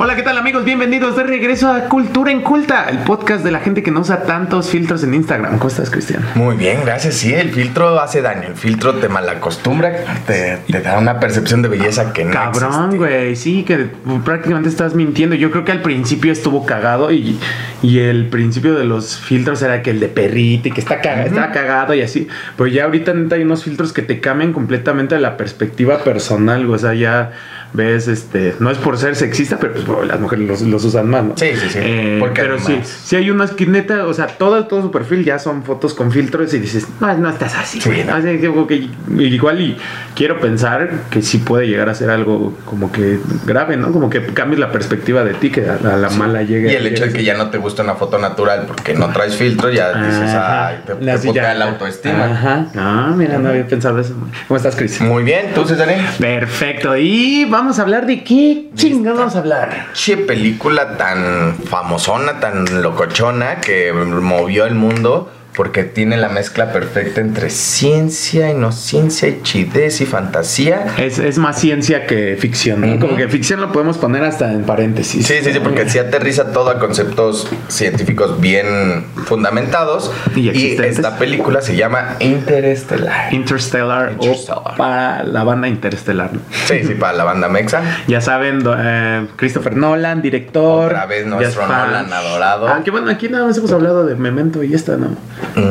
Hola, ¿qué tal amigos? Bienvenidos de regreso a Cultura en Culta, el podcast de la gente que no usa tantos filtros en Instagram. ¿Cómo estás, Cristian? Muy bien, gracias. Sí, el filtro hace daño. El filtro te malacostumbra, te, te da una percepción de belleza que no Cabrón, güey, sí, que prácticamente estás mintiendo. Yo creo que al principio estuvo cagado y, y el principio de los filtros era que el de perrito y que está, caga- está cagado y así. Pero ya ahorita neta hay unos filtros que te cambian completamente la perspectiva personal, güey. O sea, ya ves, este, no es por ser sexista, pero pues, bueno, las mujeres los, los usan más, ¿no? Sí, sí, sí. Eh, pero sí, además- sí hay unas que neta, o sea, todo, todo su perfil ya son fotos con filtros y dices, no, no estás así, Sí, no. Así que que igual y quiero pensar que sí puede llegar a ser algo como que grave, ¿no? Como que cambies la perspectiva de ti, que a, a la mala llegue. Y el hecho de que ya no te gusta una foto natural porque no traes filtro, ya dices, Ajá. ay, te, te ya- la autoestima. Ajá. Ah, mira, no había pensado eso. ¿Cómo estás, Chris? Muy bien, ¿tú, César? Perfecto. Y vamos a hablar de qué chingados vamos a hablar. Che película tan famosona, tan locochona que movió el mundo porque tiene la mezcla perfecta entre ciencia, inocencia, y chidez y fantasía. Es, es más ciencia que ficción, ¿no? Como que ficción lo podemos poner hasta en paréntesis. Sí, sí, sí, porque sí aterriza todo a conceptos científicos bien fundamentados. Y Y, esta película se llama Interestelar. Interstellar, Interstellar. o para la banda Interstellar. ¿no? Sí, sí, para la banda Mexa. Ya saben, eh, Christopher Nolan, director. Otra vez nuestro. Nolan adorado. Ah, que bueno, aquí nada más hemos hablado de Memento y esta, ¿no?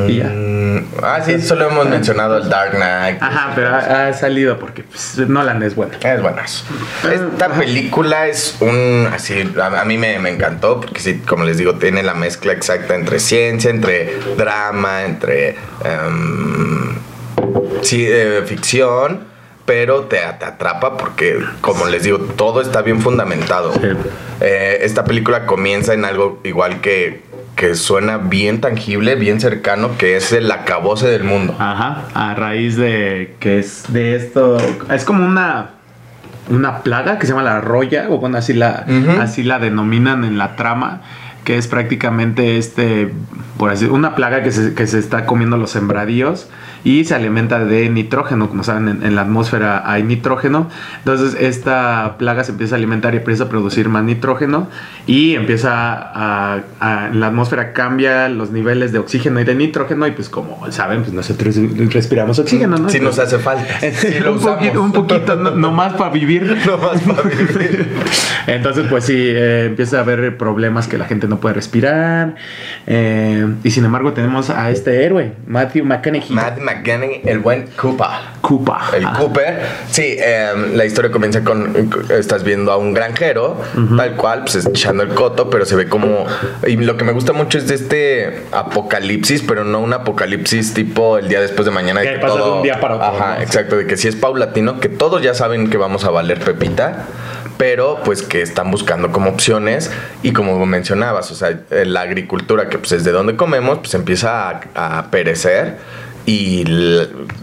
Y ya. Mm, ah, sí, solo hemos mencionado el Dark Knight. Ajá, pero ha, ha salido porque pues, Nolan es bueno. Es buenazo. Esta Ajá. película es un. Así, a, a mí me, me encantó porque, sí, como les digo, tiene la mezcla exacta entre ciencia, entre drama, entre. em, sí, eh, ficción, pero te, te atrapa porque, como les digo, todo está bien fundamentado. Sí. Eh, esta película comienza en algo igual que, que suena bien tangible, bien cercano, que es el acabose del mundo. Ajá, a raíz de que es de esto. Es como una. Una plaga que se llama la roya, o bueno, así la, así la denominan en la trama, que es prácticamente este, por así una plaga que se, que se está comiendo los sembradíos y se alimenta de nitrógeno. Como saben, en, en la atmósfera hay nitrógeno. Entonces, esta plaga se empieza a alimentar y empieza a producir más nitrógeno y empieza a, a- en la atmósfera cambia los niveles de oxígeno y de nitrógeno y pues como saben, pues nosotros respiramos oxígeno, ¿no? Si nos hace falta. Lo un, poquito, un poquito, no, no más para vivir. No más para vivir. Entonces, pues sí, eh, empieza a haber problemas que la gente no puede respirar. eh, y sin embargo, tenemos a este héroe, Matthew McConaughey. Matt McGanny, el buen Koopa. Koopa. El Ah, Cooper. Sí, em, la historia comienza con. Estás viendo a un granjero, tal cual, pues echando el coto, pero se ve como. Y lo que me gusta mucho es de este apocalipsis, pero no un apocalipsis tipo el día después de mañana. de Que pasa de un día para otro, Ajá, ¿no? exacto. De que sí es paulatino, que todos ya saben que vamos a valer pepita. Pero pues que están buscando como opciones y como mencionabas, o sea, la agricultura que pues es de donde comemos, pues empieza a, a perecer y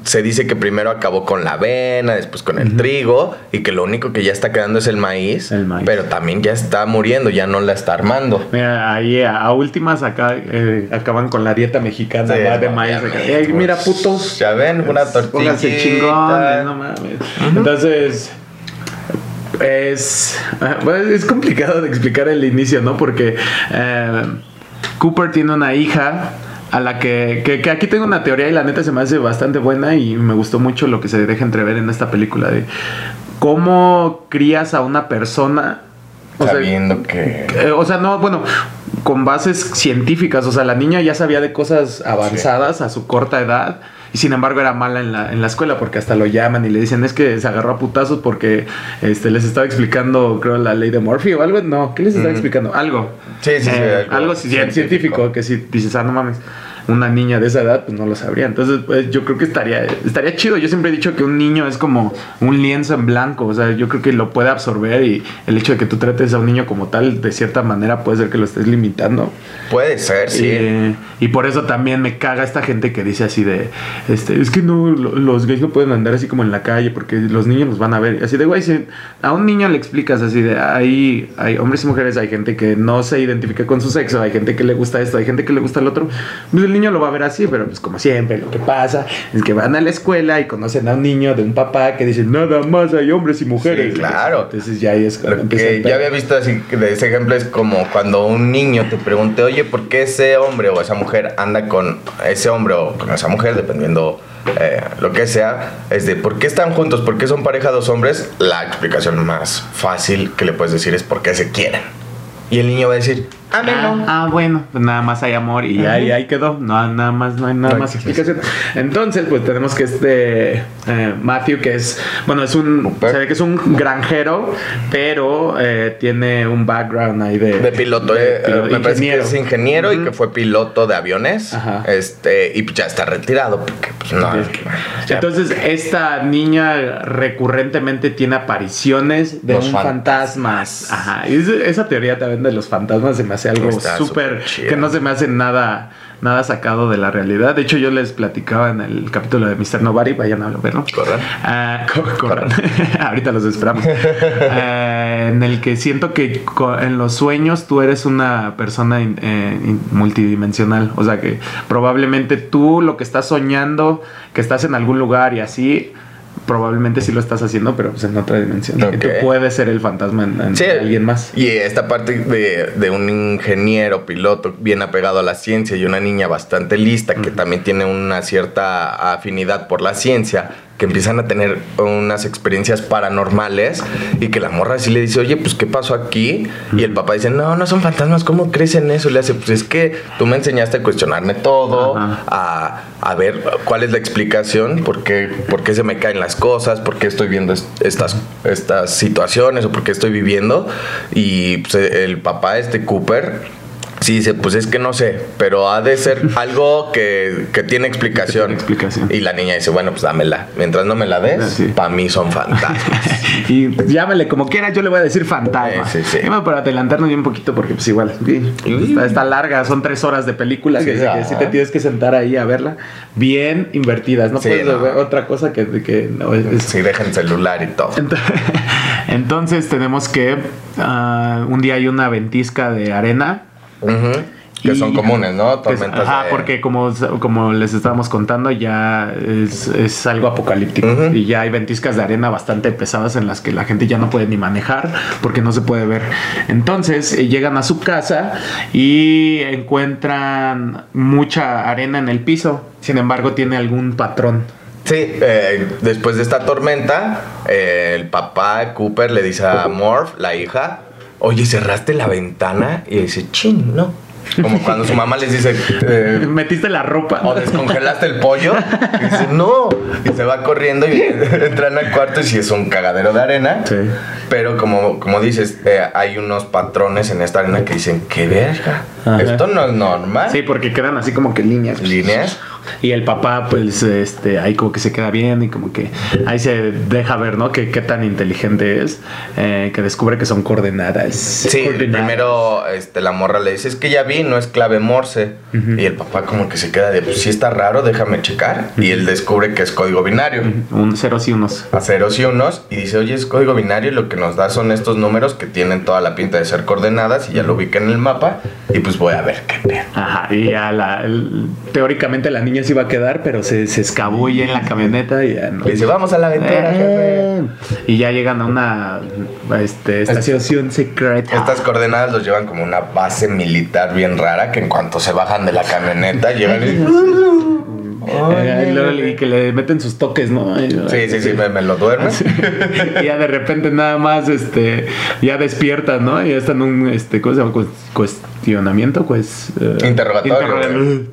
se dice que primero acabó con la avena, después con el trigo y que lo único que ya está quedando es el maíz, El maíz. pero también ya está muriendo, ya no la está armando. Mira, ahí a, a últimas acá eh, acaban con la dieta mexicana Sí, de maíz. mira, pues, putos. Ya ven, una tortilla. chingones, no mames. Entonces, es, es complicado de explicar el inicio, ¿no? Porque eh, Cooper tiene una hija a la que, que, que aquí tengo una teoría y la neta se me hace bastante buena y me gustó mucho lo que se deja entrever en esta película de cómo crías a una persona. o sea, Sabiendo que... eh, o sea, no, bueno, con bases científicas. O sea, la niña ya sabía de cosas avanzadas a su corta edad. Y sin embargo era mala en la, en la escuela porque hasta lo llaman y le dicen es que se agarró a putazos porque este, les estaba explicando, creo, la ley de Murphy o algo. No, ¿qué les estaba Mm. explicando? Algo. Sí, sí, sí, Eh, algo algo ci- científico. científico. que si dices, ah, no mames. Una niña de esa edad, pues no lo sabría. Entonces, pues yo creo que estaría, estaría chido. Yo siempre he dicho que un niño es como un lienzo en blanco. O sea, yo creo que lo puede absorber y el hecho de que tú trates a un niño como tal, de cierta manera, puede ser que lo estés limitando. Puede ser, sí. Eh, y por eso también me caga esta gente que dice así de, este, es que no, lo- los gays no pueden andar así como en la calle porque los niños los van a ver. Así de, güey, si a un niño le explicas así de, hay, hay hombres y mujeres, hay gente que no se identifica con su sexo, hay gente que le gusta esto, hay gente que le gusta el otro. Pues el niño lo va a ver así, pero pues como siempre, lo que pasa es que van a la escuela y conocen a un niño de un papá que dice, nada más hay hombres y mujeres. Sí, claro. Entonces ya ahí es cuando que yo había visto así, de ese ejemplo es como cuando un niño te pregunte, oye, ¿por qué ese hombre o esa mujer anda con ese hombre o con esa mujer, dependiendo eh, lo que sea? Es de, ¿por qué están juntos? ¿Por qué son pareja dos hombres? La explicación más fácil que le puedes decir es porque se quieren. Y el niño va a decir, ah, Ah, ah, bueno, pues nada más hay amor y ahí, ahí quedó. No, nada más, no hay nada No más explicación. Entonces, pues tenemos que este eh, Matthew, que es, bueno, es un, se ve que es un granjero, pero eh, tiene un background ahí de, De piloto, de eh, pilo- me parece que es ingeniero y que fue piloto de aviones. Ajá. Este, y pues ya está retirado porque pues no. Entonces, esta niña recurrentemente tiene apariciones de Los un fantasmas. fantasma. Ajá. Y ese- esa teoría también de los fantasmas se me hace algo súper que no se me hace nada nada sacado de la realidad. De hecho, yo les platicaba en el capítulo de Mr. Nobody, vayan a verlo. Corran. Co- corran. Ahorita los esperamos. Ah, en el que siento que en los sueños tú eres una persona in- eh, in- multidimensional. O sea que probablemente tú lo que estás soñando, que estás en algún lugar y así, probablemente sí lo estás haciendo, pero pues en otra dimensión. Y tú puedes ser el fantasma en, en Sí, alguien más. Y esta parte de, de un ingeniero, piloto, bien apegado a la ciencia y una niña bastante lista que también tiene una cierta afinidad por la ciencia, que empiezan a tener unas experiencias paranormales y que la morra sí le dice, oye, pues ¿qué pasó aquí? Y el papá dice, no, no son fantasmas, ¿cómo crees en eso? Y le hace, pues es que tú me enseñaste a cuestionarme todo, a, a ver cuál es la explicación, por qué, por qué se me caen las cosas, por qué estoy viendo est- estas, estas situaciones o por qué estoy viviendo. Y pues, el papá, este Cooper, sí dice, pues es que no sé, pero ha de ser algo que, que tiene explicación. Que tiene explicación. Y la niña dice, bueno, pues dámela. Mientras no me la des, Ah, sí. para mí son fantasmas. y llámale como quiera, yo le voy a decir fantasma. Sí, sí, sí. Para adelantarnos un poquito, porque pues igual, sí, está, está larga, son tres horas de película, Sí, que, que ah. sí te tienes que sentar ahí a verla, bien invertidas, no Sí, puedes no. ver otra cosa que... que no, es- Si dejan celular y todo. Ent- Entonces tenemos que ah, un día hay una ventisca de arena. Que Y- son comunes, ¿no? que es- Tormentas ajá, de- porque como, como les estábamos contando, ya es, es algo apocalíptico. Y ya hay ventiscas de arena bastante pesadas en las que la gente ya no puede ni manejar porque no se puede ver. Entonces eh, llegan a su casa y encuentran mucha arena en el piso. Sin embargo, tiene algún patrón. Sí, eh, después de esta tormenta, eh, el papá Cooper le dice a Morph, la hija, oye, ¿cerraste la ventana? Y dice, chin, no. Como cuando su mamá les dice, eh, Metiste la ropa. o descongelaste el pollo. Y dice, no. Y se va corriendo y entran al cuarto y sí es un cagadero de arena. Sí. Pero como, como dices, eh, hay unos patrones en esta arena que dicen, qué verga. Ajá. Esto no es normal. Sí, porque quedan así como que líneas. Líneas. Y el papá, pues, este, ahí como que se queda bien y como que ahí se deja ver, ¿no? Que qué tan inteligente es, eh, que descubre que son coordenadas. Sí, Coordenadas. primero este, la morra le dice, es que ya vi, no es clave Morse. Ujú. Y el papá como que se queda de, pues sí está raro, déjame checar. Y él descubre que es código binario. Un ceros y unos. A ceros y unos. Y dice, oye, es código binario y lo que nos da son estos números que tienen toda la pinta de ser coordenadas. Y ya lo ubica en el mapa. Y pues voy a ver qué pedo. Ajá, y ya la, el- teóricamente la niña se iba a quedar, pero se, se escabulle en la camioneta y ya no. Le dice, vamos a la aventura, jefe. Eh, y ya llegan a una este, estación secreta. Estas coordenadas los llevan como una base militar bien rara que en cuanto se bajan de la camioneta llegan y... Eh, y que le meten sus toques, ¿no? Sí, sí, sí, me, me lo duerme. y ya de repente nada más este ya despiertan, ¿no? Y ya están en un este ¿cómo se llama? Cues- cuestionamiento, pues eh, Interrogatorio, interrogatorio.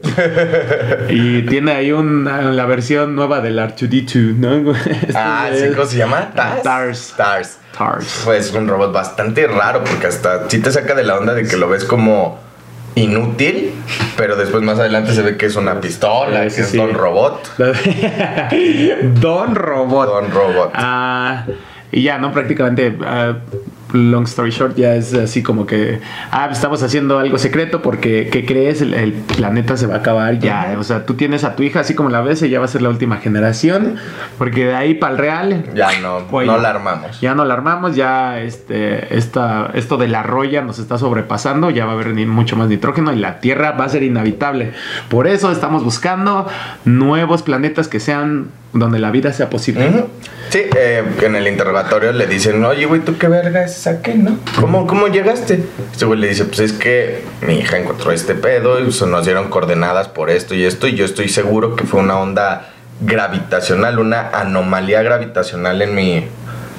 y tiene ahí una la versión nueva del R2D2, ¿no? Este Ah, es- ¿sí? ¿Cómo se llama? Tars. Tars. Tars. Pues un robot bastante raro porque hasta sí te saca de la onda de que lo ves como inútil, pero después más adelante se ve que es una pistola, que es sí. Don Robot. Don Robot. Don Robot. Ah, y ya, ¿no? Prácticamente ah, long story short, ya es así como que, ah, estamos haciendo algo secreto porque, ¿qué crees? El, el planeta se va a acabar ya. O sea, tú tienes a tu hija así como la ves, ella va a ser la última generación, porque de ahí para el real... Ya no, Oye, no la armamos. Ya no la armamos, ya este, esta, esto de la roya nos está sobrepasando, ya va a haber ni- mucho más nitrógeno y la Tierra va a ser inhabitable. Por eso estamos buscando nuevos planetas que sean donde la vida sea posible. Sí, eh, en el interrogatorio le dicen, oye, güey, ¿tú qué verga es esa qué, no? ¿Cómo, ¿Cómo llegaste? Este güey le dice, pues es que mi hija encontró este pedo y se nos dieron coordenadas por esto y esto y yo estoy seguro que fue una onda gravitacional, una anomalía gravitacional en mi,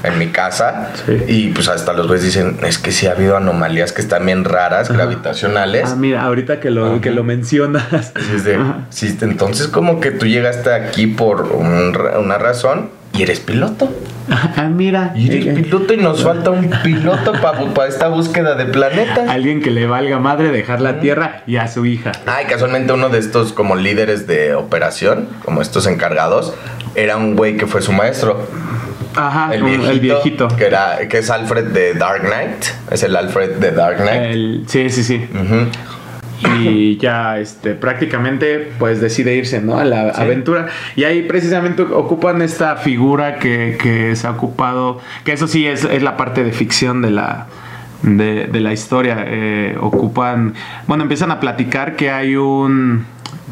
en mi casa. Sí. Y pues hasta los güeyes dicen, es que sí ha habido anomalías que están bien raras, gravitacionales. Ah, mira, ahorita que lo, Ajá. que lo mencionas. De, sí, entonces como que tú llegaste aquí por un una razón y eres piloto. Ah, mira. Y eres eh, piloto y nos falta un piloto para esta búsqueda de planetas. Alguien que le valga madre dejar la Tierra y a su hija. Ay, casualmente uno de estos como líderes de operación, como estos encargados, era un güey que fue su maestro. Ajá, El un- viejito, el viejito. Que, era, que es Alfred de Dark Knight. Es el Alfred de Dark Knight. El- sí, sí, sí. Y ya este prácticamente pues decide irse no a la Sí. aventura y ahí precisamente ocupan esta figura que, que se ha ocupado que eso sí es, es la parte de ficción de la de, de la historia eh, ocupan bueno empiezan a platicar que hay un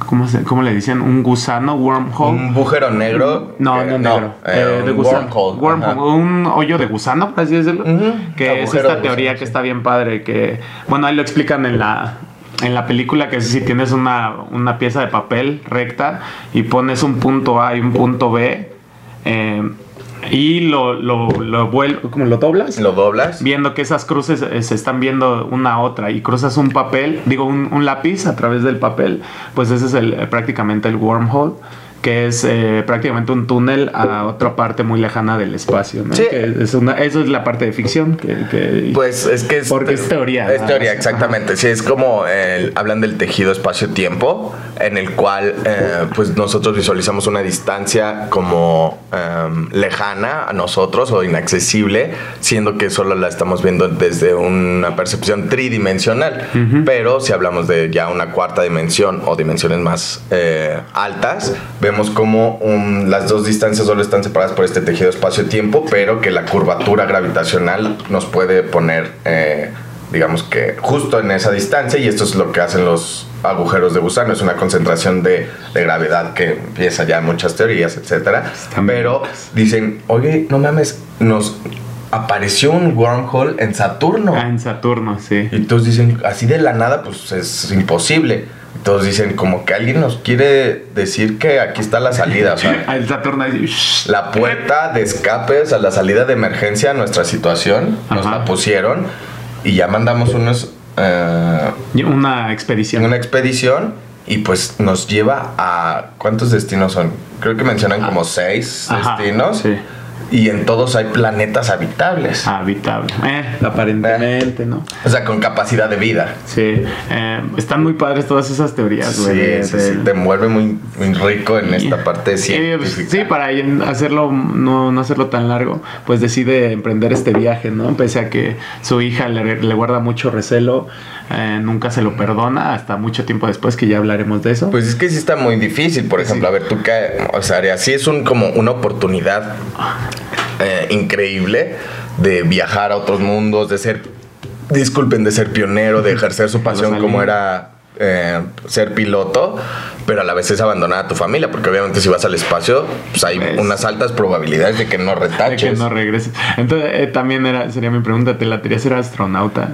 ¿cómo, se, cómo le dicen? un gusano wormhole Un agujero negro. no, que- no negro. eh, Eh, de un gusano. wormhole, Wormhole. Un hoyo de gusano, por así decirlo. Ujú. Que es esta teoría que está bien padre. Que, bueno, ahí lo explican en la, en la película. Que si tienes una, una pieza de papel recta y pones un punto A y un punto B. eh, y lo, lo, lo vuel- ¿cómo lo doblas? Lo doblas. viendo que esas cruces eh, se están viendo una a otra y cruzas un papel, digo un, un lápiz a través del papel, pues ese es el, eh, prácticamente el wormhole, que es eh, prácticamente un túnel a otra parte muy lejana del espacio. ¿no? Sí. Que es una, eso es la parte de ficción. Que, que- Pues es que es, Porque es teoría, Es teoría, Ajá. exactamente. Sí, es como el- hablan del tejido espacio-tiempo, en el cual eh, pues nosotros visualizamos una distancia como em, lejana a nosotros o inaccesible, siendo que solo la estamos viendo desde una percepción tridimensional. Pero si hablamos de ya una cuarta dimensión o dimensiones más eh, altas, vemos como um, las dos distancias solo están separadas por este tejido espacio-tiempo, pero que la curvatura gravitacional nos puede poner, eh, digamos que justo en esa distancia, y esto es lo que hacen los agujeros de gusano, es una concentración de, de gravedad que empieza ya en muchas teorías, etcétera. Pero dicen, oye, no mames, nos apareció un wormhole en Saturno. Ah, en Saturno, sí. Y todos dicen, así de la nada, pues es imposible. Todos dicen, como que alguien nos quiere decir que aquí está la salida, o sea, Ah, la puerta de escape, o sea, la salida de emergencia a nuestra situación, nos Ajá. la pusieron y ya mandamos unos, Y una expedición. una expedición y pues nos lleva a, ¿cuántos destinos son? Creo que mencionan como seis Ah. Ajá, destinos. sí. Y en todos hay planetas habitables. Habitable. Eh, aparentemente, ¿no? O sea, con capacidad de vida. Sí. eh, están muy padres todas esas teorías, Sí, güey. de- sí, de- sí, te envuelve muy, muy rico en esta parte Sí, pues, científica. sí, para hacerlo, no, no hacerlo tan largo, pues decide emprender este viaje, ¿no? Pese a que su hija le, le guarda mucho recelo, eh, nunca se lo perdona, hasta mucho tiempo después, que ya hablaremos de eso. Pues es que sí está muy difícil, por ejemplo, a ver, tú qué, o sea, sí es un, como una oportunidad eh, increíble de viajar a otros mundos, de ser, disculpen, de ser pionero, de ejercer su pasión como era eh, ser piloto, pero a la vez es abandonar a tu familia, porque obviamente si vas al espacio, pues hay Pues- unas altas probabilidades de que no de retaches. que no regreses. Entonces, eh, también era, sería mi pregunta, ¿te la ser astronauta?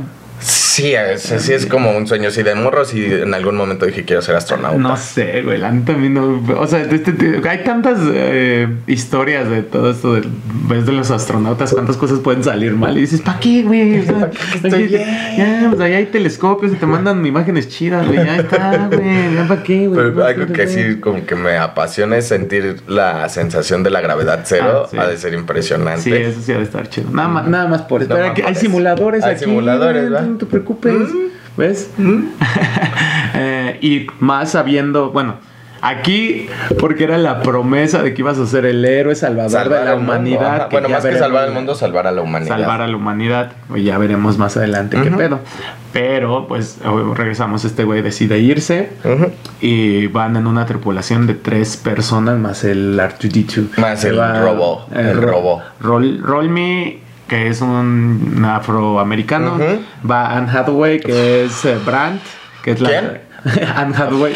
Sí, es, sí es como un sueño así de morro, si en algún momento dije quiero ser astronauta. No sé, güey, la neta a mí no... O sea, este- de- hay tantas eh, historias de todo esto, de, ves de los astronautas, cuántas cosas pueden salir mal. Y dices, ¿para qué, güey? O sea, estoy bien. Ya, pues ahí hay telescopios y te mandan imágenes chidas, güey. Ya está, güey. ¿Ya para qué, güey? Pero algo que sí como que me apasiona es sentir la sensación de la gravedad cero. Ah, sí. Ha de ser impresionante. Sí, eso sí ha de estar chido. Nada más, nada más por eso. Pero aquí hay simuladores Hay aquí. simuladores, ¿verdad? Preocupes. Mm. ¿Ves? Eh, y más sabiendo, bueno, Aquí, porque era la promesa de que ibas a ser el héroe salvador de la humanidad. Bueno, ya más que salvar al mundo, salvar a la humanidad. Salvar a la humanidad. Pues ya veremos más adelante qué pedo. Pero, pues, regresamos. Este güey decide irse. Y van en una tripulación de tres personas más el R2D2. Más el robot, el Ro- robot. Roll, Roll-Me, que es un afroamericano. Ujú. Va Anne Hathaway, que es eh, Brandt, que es la... ¿Quién? Anne Hathaway.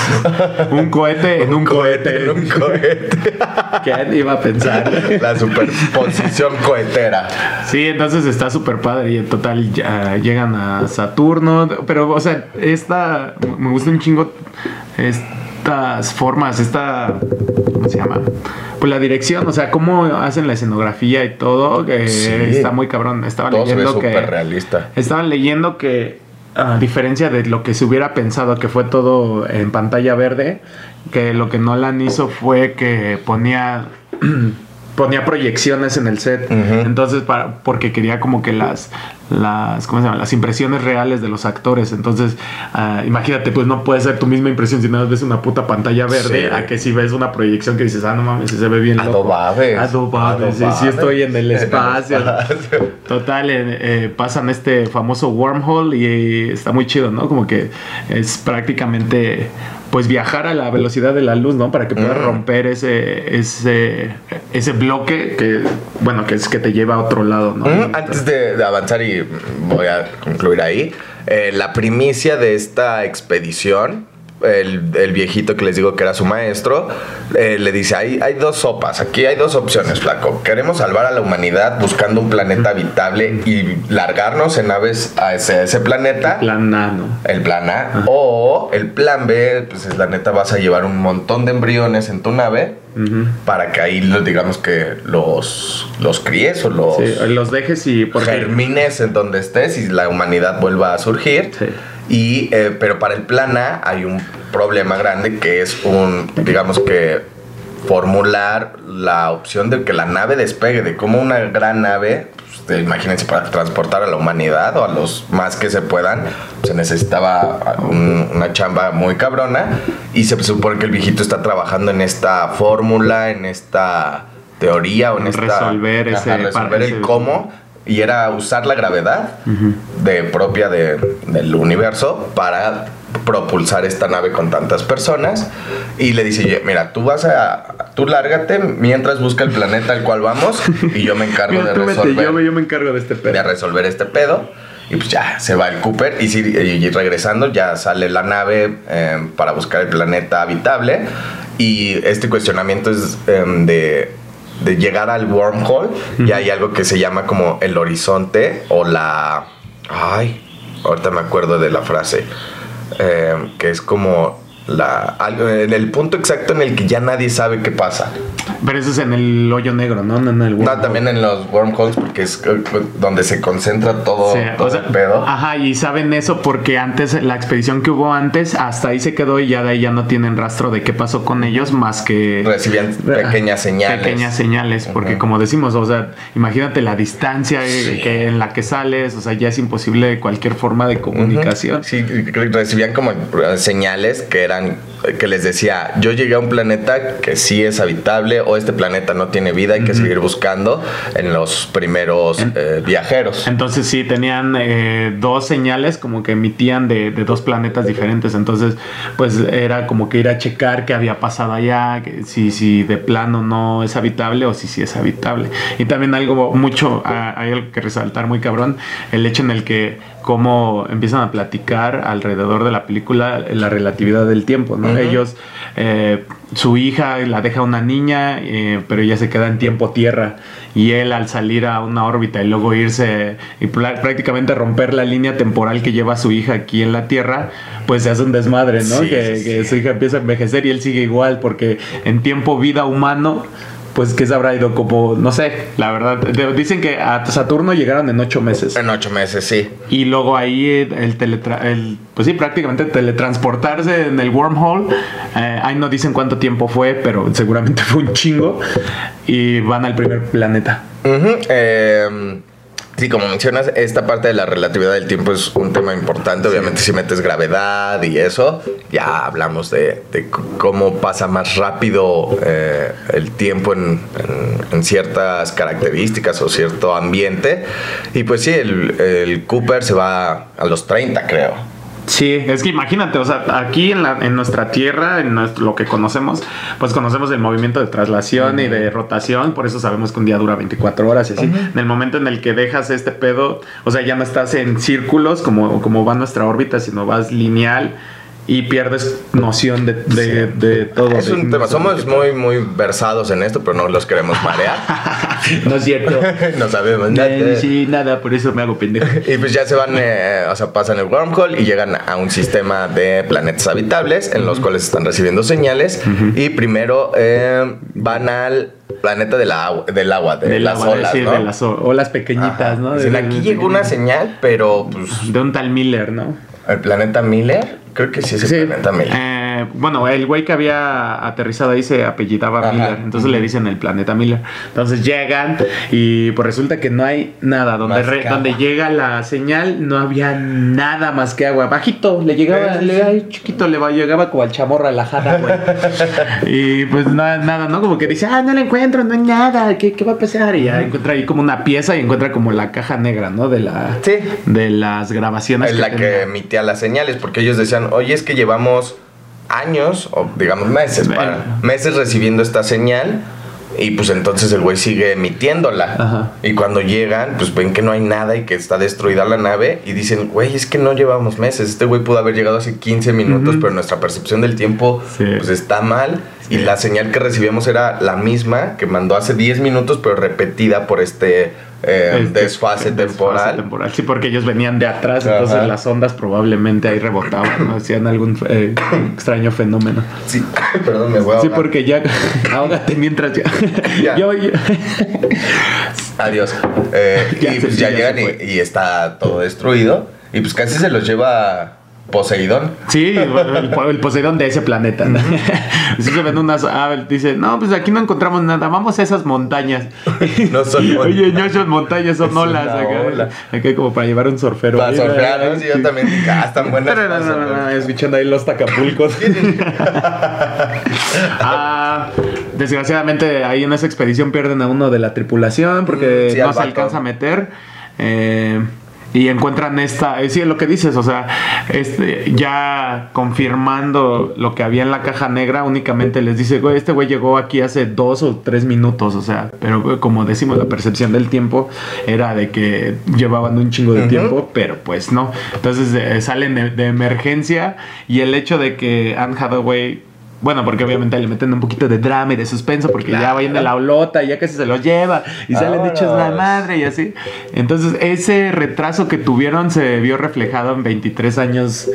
un cohete en un, cohete. En un cohete. ¿Quién iba a pensar? la superposición cohetera. Sí, entonces está súper padre y en total ya llegan a Saturno, pero o sea, esta me gusta un chingo estas formas, esta ¿cómo se llama? Pues la dirección, o sea, cómo hacen la escenografía y todo, que Sí. está muy cabrón. Estaba Todo leyendo que súper realista. estaba leyendo que a diferencia de lo que se hubiera pensado que fue todo en pantalla verde, que lo que Nolan hizo fue que ponía ponía proyecciones en el set. Entonces, para, porque quería como que las las ¿cómo se llama? las impresiones reales de los actores. Entonces, ah, imagínate, pues no puede ser tu misma impresión si nada más ves una puta pantalla verde Sí. a que si ves una proyección que dices, "Ah, no mames, se ve bien loco." Adobades. Adobades. Sí, sí Adobades. estoy en el En el espacio. Total, eh, eh, pasan este famoso wormhole y está muy chido, ¿no? Como que es prácticamente pues viajar a la velocidad de la luz, ¿no? Para que puedas Mm. romper ese, ese, ese bloque que, bueno, que es que te lleva a otro lado, ¿no? Mm, Antes de, de avanzar y voy a concluir ahí, eh, la primicia de esta expedición, el, el viejito que les digo que era su maestro, eh, le dice, hay, hay dos sopas, aquí hay dos opciones, flaco. Queremos salvar a la humanidad buscando un planeta habitable y largarnos en naves a ese, ese planeta. Plan nano. El plan A. O el plan B, pues es la neta, vas a llevar un montón de embriones en tu nave para que ahí los, digamos que los, los críes o los Sí, los dejes y porque germines en donde estés y la humanidad vuelva a surgir. Sí. Y, eh, pero para el plan A hay un problema grande que es un, digamos que formular la opción de que la nave despegue, de cómo una gran nave, pues, imagínense, para transportar a la humanidad o a los más que se puedan, se necesitaba un- una chamba muy cabrona y se supone que el viejito está trabajando en esta fórmula, en esta teoría o en En esta... resolver ese- resolver el cómo y era usar la gravedad de propia de- del universo para propulsar esta nave con tantas personas. Y le dice "Oye, mira tú vas a tú lárgate mientras busca el planeta al cual vamos y yo me encargo Mira, de vete, resolver yo, me- yo me encargo de este de pedo. resolver este pedo. Y pues ya se va el Cooper y, y regresando ya sale la nave eh, para buscar el planeta habitable. Y este cuestionamiento es em, de, de llegar al wormhole y hay algo que se llama como el horizonte o la... Ay, ahorita me acuerdo de la frase em, que es como la, algo- en el punto exacto en el que ya nadie sabe qué pasa. Pero eso es en el hoyo negro, ¿no? No en el No, también en los wormholes porque es eh, donde se concentra todo, Sí, todo o sea, el pedo. Ajá, y saben eso porque antes, la expedición que hubo antes, hasta ahí se quedó y ya de ahí ya no tienen rastro de qué pasó con ellos más que... Recibían pequeñas señales. Pequeñas señales, porque como decimos, o sea, imagínate la distancia eh, que en la que sales, o sea, ya es imposible cualquier forma de comunicación. Sí, recibían como eh, señales que eran que les decía, yo llegué a un planeta que sí es habitable o este planeta no tiene vida, hay que seguir buscando en los primeros eh, viajeros. Entonces sí, tenían eh, dos señales como que emitían de, de dos planetas diferentes. Entonces, pues era como que ir a checar qué había pasado allá, si, si de plano no es habitable o si sí es habitable. Y también algo mucho, ah, hay algo que resaltar muy cabrón, el hecho en el que cómo empiezan a platicar alrededor de la película la relatividad del tiempo, ¿no? Ellos, eh, su hija la deja una niña, eh, pero ella se queda en tiempo tierra y él al salir a una órbita y luego irse y prácticamente romper la línea temporal que lleva a su hija aquí en la Tierra, pues se hace un desmadre, ¿no? Sí, que, sí, que sí. su hija empieza a envejecer y él sigue igual porque en tiempo vida humano pues que se habrá ido como, no sé, la verdad. Dicen que a Saturno llegaron en ocho meses. En ocho meses, sí. Y luego ahí eh, el, teletra el pues sí, prácticamente teletransportarse en el wormhole. eh, ahí no dicen cuánto tiempo fue, pero seguramente fue un chingo. Y van al primer planeta. Ujú, eh, Sí, como mencionas, esta parte de la relatividad del tiempo es un tema importante. Obviamente, si metes gravedad y eso, ya hablamos de, de cómo pasa más rápido eh, el tiempo en, en, ciertas características o cierto ambiente. Y pues sí, el, el Cooper se va a los 30, creo. Sí, es que imagínate, o sea, aquí en, la, en nuestra tierra, en lo que conocemos, pues conocemos el movimiento de traslación y de rotación, por eso sabemos que un día dura 24 horas y así. En el momento en el que dejas este pedo, o sea, ya no estás en círculos como, como va nuestra órbita, sino vas lineal y pierdes noción de, de, todo. Es un tema, somos muy, muy versados en esto, pero no los queremos marear. no es cierto. no sabemos nada. Sí, nada, por eso me hago pendejo. y pues ya se van, eh, o sea, pasan el wormhole y llegan a un sistema de planetas habitables en los cuales están recibiendo señales. Y primero eh, van al planeta del agua, del agua, de las olas, ¿no? de las olas pequeñitas, ¿no? De, aquí llegó una señal, pero pues... De un tal Miller, ¿no? El planeta Miller. Creo que sí es el planeta Miller. Eh, bueno, el güey que había aterrizado ahí se apellidaba Miller. Entonces le dicen el planeta Miller. Entonces llegan y pues resulta que no hay nada. Donde, donde llega la señal no había nada más que agua. Bajito, le llegaba, le, chiquito, le llegaba como al chamorra relajada, güey. y pues nada, nada, ¿no? Como que dice, ah, no la encuentro, no hay nada. ¿Qué, qué va a pasar? Y ya encuentra ahí como una pieza y encuentra como la caja negra, ¿no? De la de las grabaciones. Es la que emitía las señales, porque ellos decían oye, es que llevamos años, o digamos meses, meses recibiendo esta señal. Y pues entonces el güey sigue emitiéndola. Y cuando llegan, pues ven que no hay nada y que está destruida la nave. Y dicen, güey, es que no llevamos meses. Este güey pudo haber llegado hace 15 minutos, pero nuestra percepción del tiempo pues está mal. Y la señal que recibíamos era la misma que mandó hace 10 minutos, pero repetida por este eh, este, desfase, temporal. temporal. Sí, porque ellos venían de atrás, entonces las ondas probablemente ahí rebotaban, hacían algún eh, extraño fenómeno. Sí, perdón, me voy a Sí, porque ya, ahógate mientras ya. Yo, Adiós. Eh, y pues ya, llegan y, está todo destruido. Y pues casi se los lleva Poseidón. Sí, el, Poseidón de ese planeta. se ven unas. Ah, dice, no, pues aquí no encontramos nada. Vamos a esas montañas. no son Oye, no son montañas, son olas. Acá, acá, como para llevar un surfero. Para surfear, ¿no? Sí, yo también. Ah, están buenas. No, no, no, no, escuchando ahí los tacapulcos. ah, desgraciadamente, ahí en esa expedición pierden a uno de la tripulación porque mm, no se alcanza a meter. Eh y encuentran esta, es lo que dices, o sea, este, ya confirmando lo que había en la caja negra, únicamente les dice, güey, este güey llegó aquí hace dos o tres minutos, o sea, pero como decimos, la percepción del tiempo era de que llevaban un chingo de tiempo, pero pues no. Entonces eh, salen de, de, emergencia y el hecho de que Anne Hathaway bueno, porque obviamente le meten un poquito de drama y de suspenso porque ya va de la olota y ya casi se lo lleva y salen dichos la madre y así. Entonces, ese retraso que tuvieron se vio reflejado en 23 años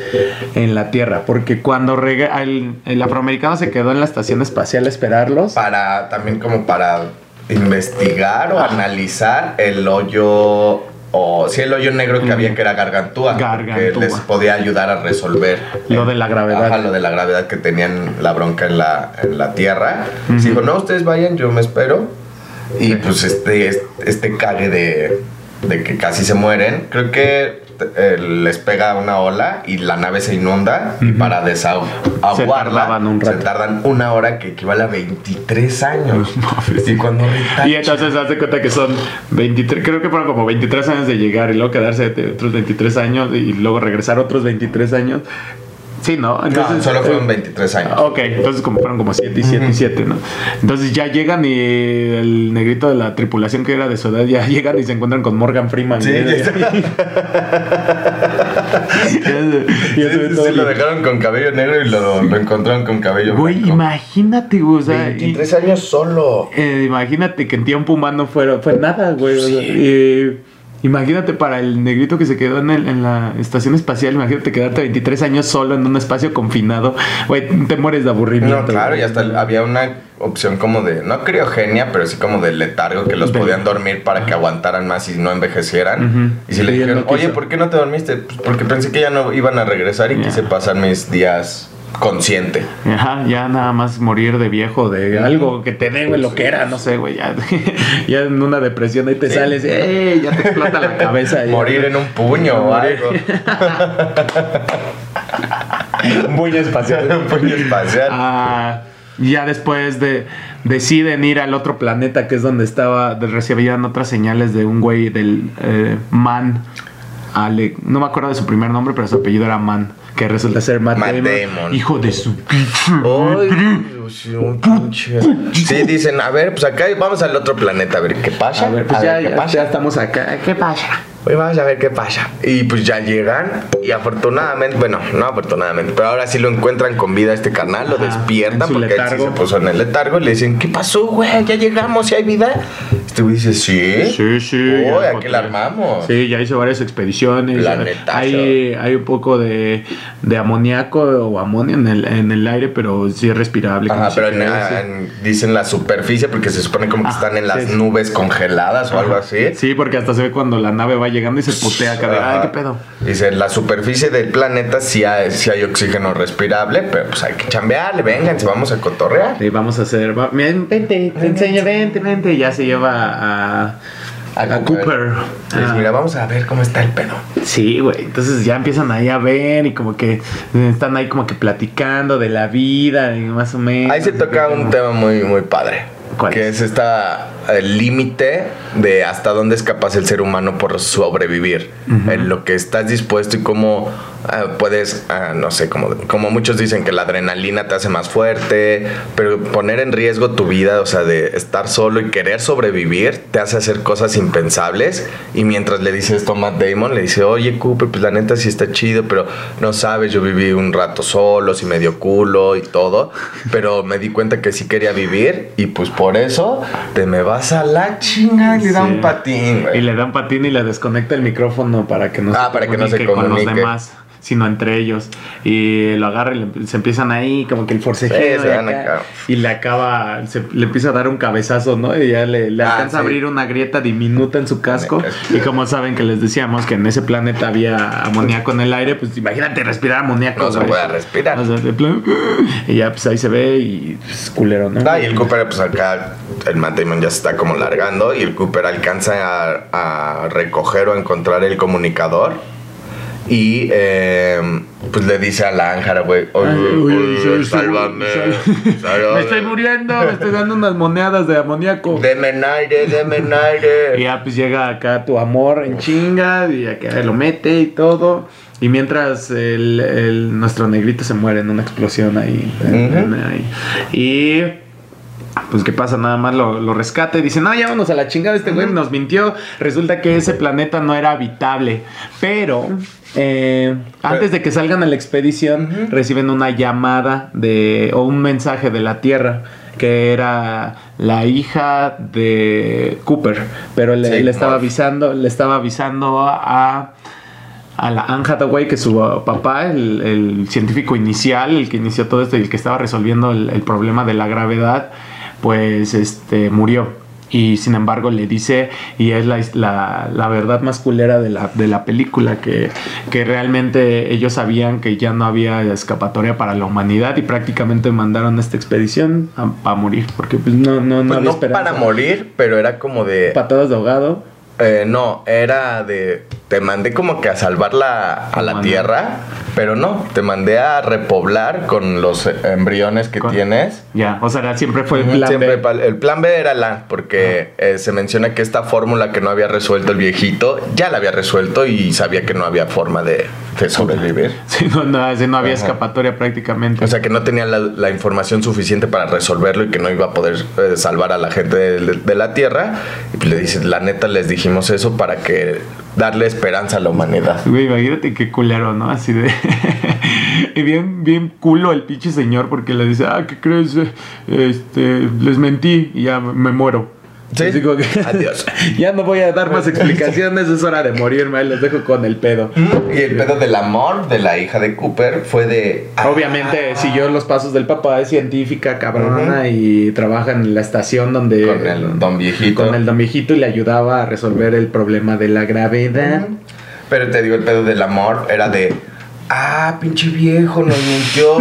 en la Tierra, porque cuando el, el afroamericano se quedó en la estación espacial a esperarlos. Para también como para investigar o analizar el hoyo o si el hoyo negro que había que era Gargantúa, que les podía ayudar a resolver lo de la gravedad. lo de la gravedad que tenían la bronca en la, en la Tierra. Dijo, no, ustedes vayan, yo me espero. Y pues este, este cague de, de que casi se mueren, creo que eh, les pega una ola y la nave se inunda y para desaguarla se, tardan una hora que equivale a 23 años. y cuando y entonces se hace cuenta que son 23, creo que fueron como 23 años de llegar y luego quedarse otros 23 años y luego regresar otros 23 años. Sí, ¿no? Entonces, solo fueron 23 años. Ok, entonces como fueron como 7 y 7 y 7, ¿no? Entonces ya llegan y el negrito de la tripulación que era de su edad ya llegan y se encuentran con Morgan Freeman. Sí, sí, lo dejaron con cabello negro y lo, lo encontraron con cabello Güey, imagínate, güey. O sea, 23 años solo. Eh, imagínate que en tiempo humano fue, fue nada, güey. Sí. Imagínate para el negrito que se quedó en, el, en, la estación espacial, imagínate quedarte 23 años solo en un espacio confinado, güey, te mueres de aburrimiento. No, claro, y hasta había una opción como de, no criogenia, pero sí como de letargo que los podían dormir para que aguantaran más y no envejecieran. Y si le dijeron, oye, ¿por qué no te dormiste? Pues porque pensé que ya no iban a regresar y quise pasar mis días consciente. Ajá, ya nada más morir de viejo, de algo que te dé, güey, lo que era, no sé, güey, ya, ya en una depresión ahí te sales, ¡eh! Ya te explota la cabeza. ya, Morir en un puño o algo. un puño espacial. un puño espacial. Ah, ya después de deciden ir al otro planeta que es donde estaba recibían otras señales de un güey del eh, Man Ale, no me acuerdo de su primer nombre pero su apellido era Man que resulta ser Matt, Matt Damon, Damon. hijo de su Ay, Dios, un pinche. Sí, dicen, a ver, pues acá vamos al otro planeta, a ver qué pasa. a ver pues A ya, ver qué ya- pasa. ya estamos acá qué pasa Hoy vamos a ver qué pasa. Y pues ya llegan y afortunadamente, bueno, no afortunadamente, pero ahora sí lo encuentran con vida este carnal, lo Ajá, despiertan en su porque él sí se puso en el letargo y le dicen, ¿qué pasó, güey? ¿Ya llegamos? ¿Ya hay vida? Este güey dice, sí. Sí, sí. Uy, aquí la armamos. Sí, ya hizo varias expediciones. Hay, hay un poco de, de amoníaco o amonio en el, en el aire, pero sí es respirable. Ajá, pero en- en- dicen la superficie porque se supone como que Ah, están en las sí. nubes congeladas o algo así. Sí, porque hasta se ve cuando la nave va llegando y se putea acá de, ay, qué pedo. Dice, la superficie del planeta sí hay, sí hay oxígeno respirable, pero pues hay que chambearle, vengan, se vamos a cotorrear. Y vamos a hacer, va- mira, vente, te enseño, vente, vente. Y ya se lleva a, a, Cooper. Dice, Ah, mira, vamos a ver cómo está el pedo. Sí, güey. Entonces ya empiezan ahí a ver y como que están ahí como que platicando de la vida y más o menos. Ahí se toca un tema muy, muy padre. ¿Cuál que es? es esta el límite de hasta dónde es capaz el ser humano por sobrevivir. En lo que estás dispuesto y cómo ah, puedes, ah, no sé, como, como muchos dicen que la adrenalina te hace más fuerte, pero poner en riesgo tu vida, o sea, de estar solo y querer sobrevivir, te hace hacer cosas impensables. Y mientras le dice esto a Matt Damon, le dice, oye, Cooper, pues la neta sí está chido, pero no sabes, yo viví un rato solo, sí me dio culo y todo, pero me di cuenta que sí quería vivir y pues por eso te me vas a la chinga y le da un patín, Y le da un patín y le desconecta el micrófono para que no Ah, para que no se con los demás, sino entre ellos. Y lo agarra y le- se empiezan ahí como que el forcejeo. Sí, y, acá, y le acaba, se- le empieza a dar un cabezazo, ¿no? Y ya le, le Ah, alcanza a sí. abrir una grieta diminuta en su casco. Y como saben que les decíamos que en ese planeta había amoníaco en el aire, pues imagínate respirar amoníaco. No se puede respirar. O sea, de plan, y ya pues ahí se ve y pues, culero, ¿no? Ah, y el Cooper, pues acá el Matt Damon ya se está como largando y el Cooper alcanza a, a recoger o a encontrar el comunicador y eh, pues le dice a la Ángara, güey, oye, sálvame. Me estoy muriendo, me estoy dando unas monedas de amoníaco. Deme en aire, deme en aire. Y ya pues llega acá tu amor en chinga y acá lo mete y todo. Y mientras el, el- nuestro negrito se muere en una explosión ahí. Y pues qué pasa, nada más lo, lo rescata y dice, no, ya vámonos a la chingada, este güey nos mintió. Resulta que ese planeta no era habitable. Pero eh, antes de que salgan a la expedición, reciben una llamada de, o un mensaje de la Tierra que era la hija de Cooper, pero le, Sí, le estaba avisando, le estaba avisando a a la Anne Hathaway, que su papá, el, el científico inicial, el que inició todo esto y el que estaba resolviendo el, el problema de la gravedad, pues este murió. Y sin embargo le dice, y es la, la, la verdad más culera de la, de la película, que, que realmente ellos sabían que ya no había escapatoria para la humanidad y prácticamente mandaron esta expedición a, a morir, porque pues no, no, no Pues había no para morir, pero era como de... Patadas de ahogado. eh, no, era de... Te mandé como que a salvar la, a la tierra, pero no, te mandé a repoblar con los embriones que Con- tienes. Ya, o sea, siempre fue el plan siempre B. el plan B era la, porque eh, se menciona que esta fórmula que no había resuelto el viejito, ya la había resuelto y sabía que no había forma de, de sobrevivir. Sí, no, no, no había Ajá. escapatoria prácticamente. O sea, que no tenía la, la información suficiente para resolverlo y que no iba a poder eh, salvar a la gente de, de la Tierra. Y pues le dices, la neta, les dijimos eso para que darle esperanza a la humanidad. Güey, imagínate qué culero, ¿no? Así de. y bien, bien culo el pinche señor porque le dice, ah, ¿qué crees? Este, les mentí y ya me muero. Sí. Como que- Adiós. ya no voy a dar más explicaciones, es hora de morirme, los dejo con el pedo. Y el pedo del amor de la hija de Cooper fue de... Obviamente siguió los pasos del papá, es científica, cabrona, y trabaja en la estación donde... Con el don viejito. Con el don viejito y le ayudaba a resolver el problema de la gravedad. Pero te digo, el pedo del amor era de ah, pinche viejo, nos mintió.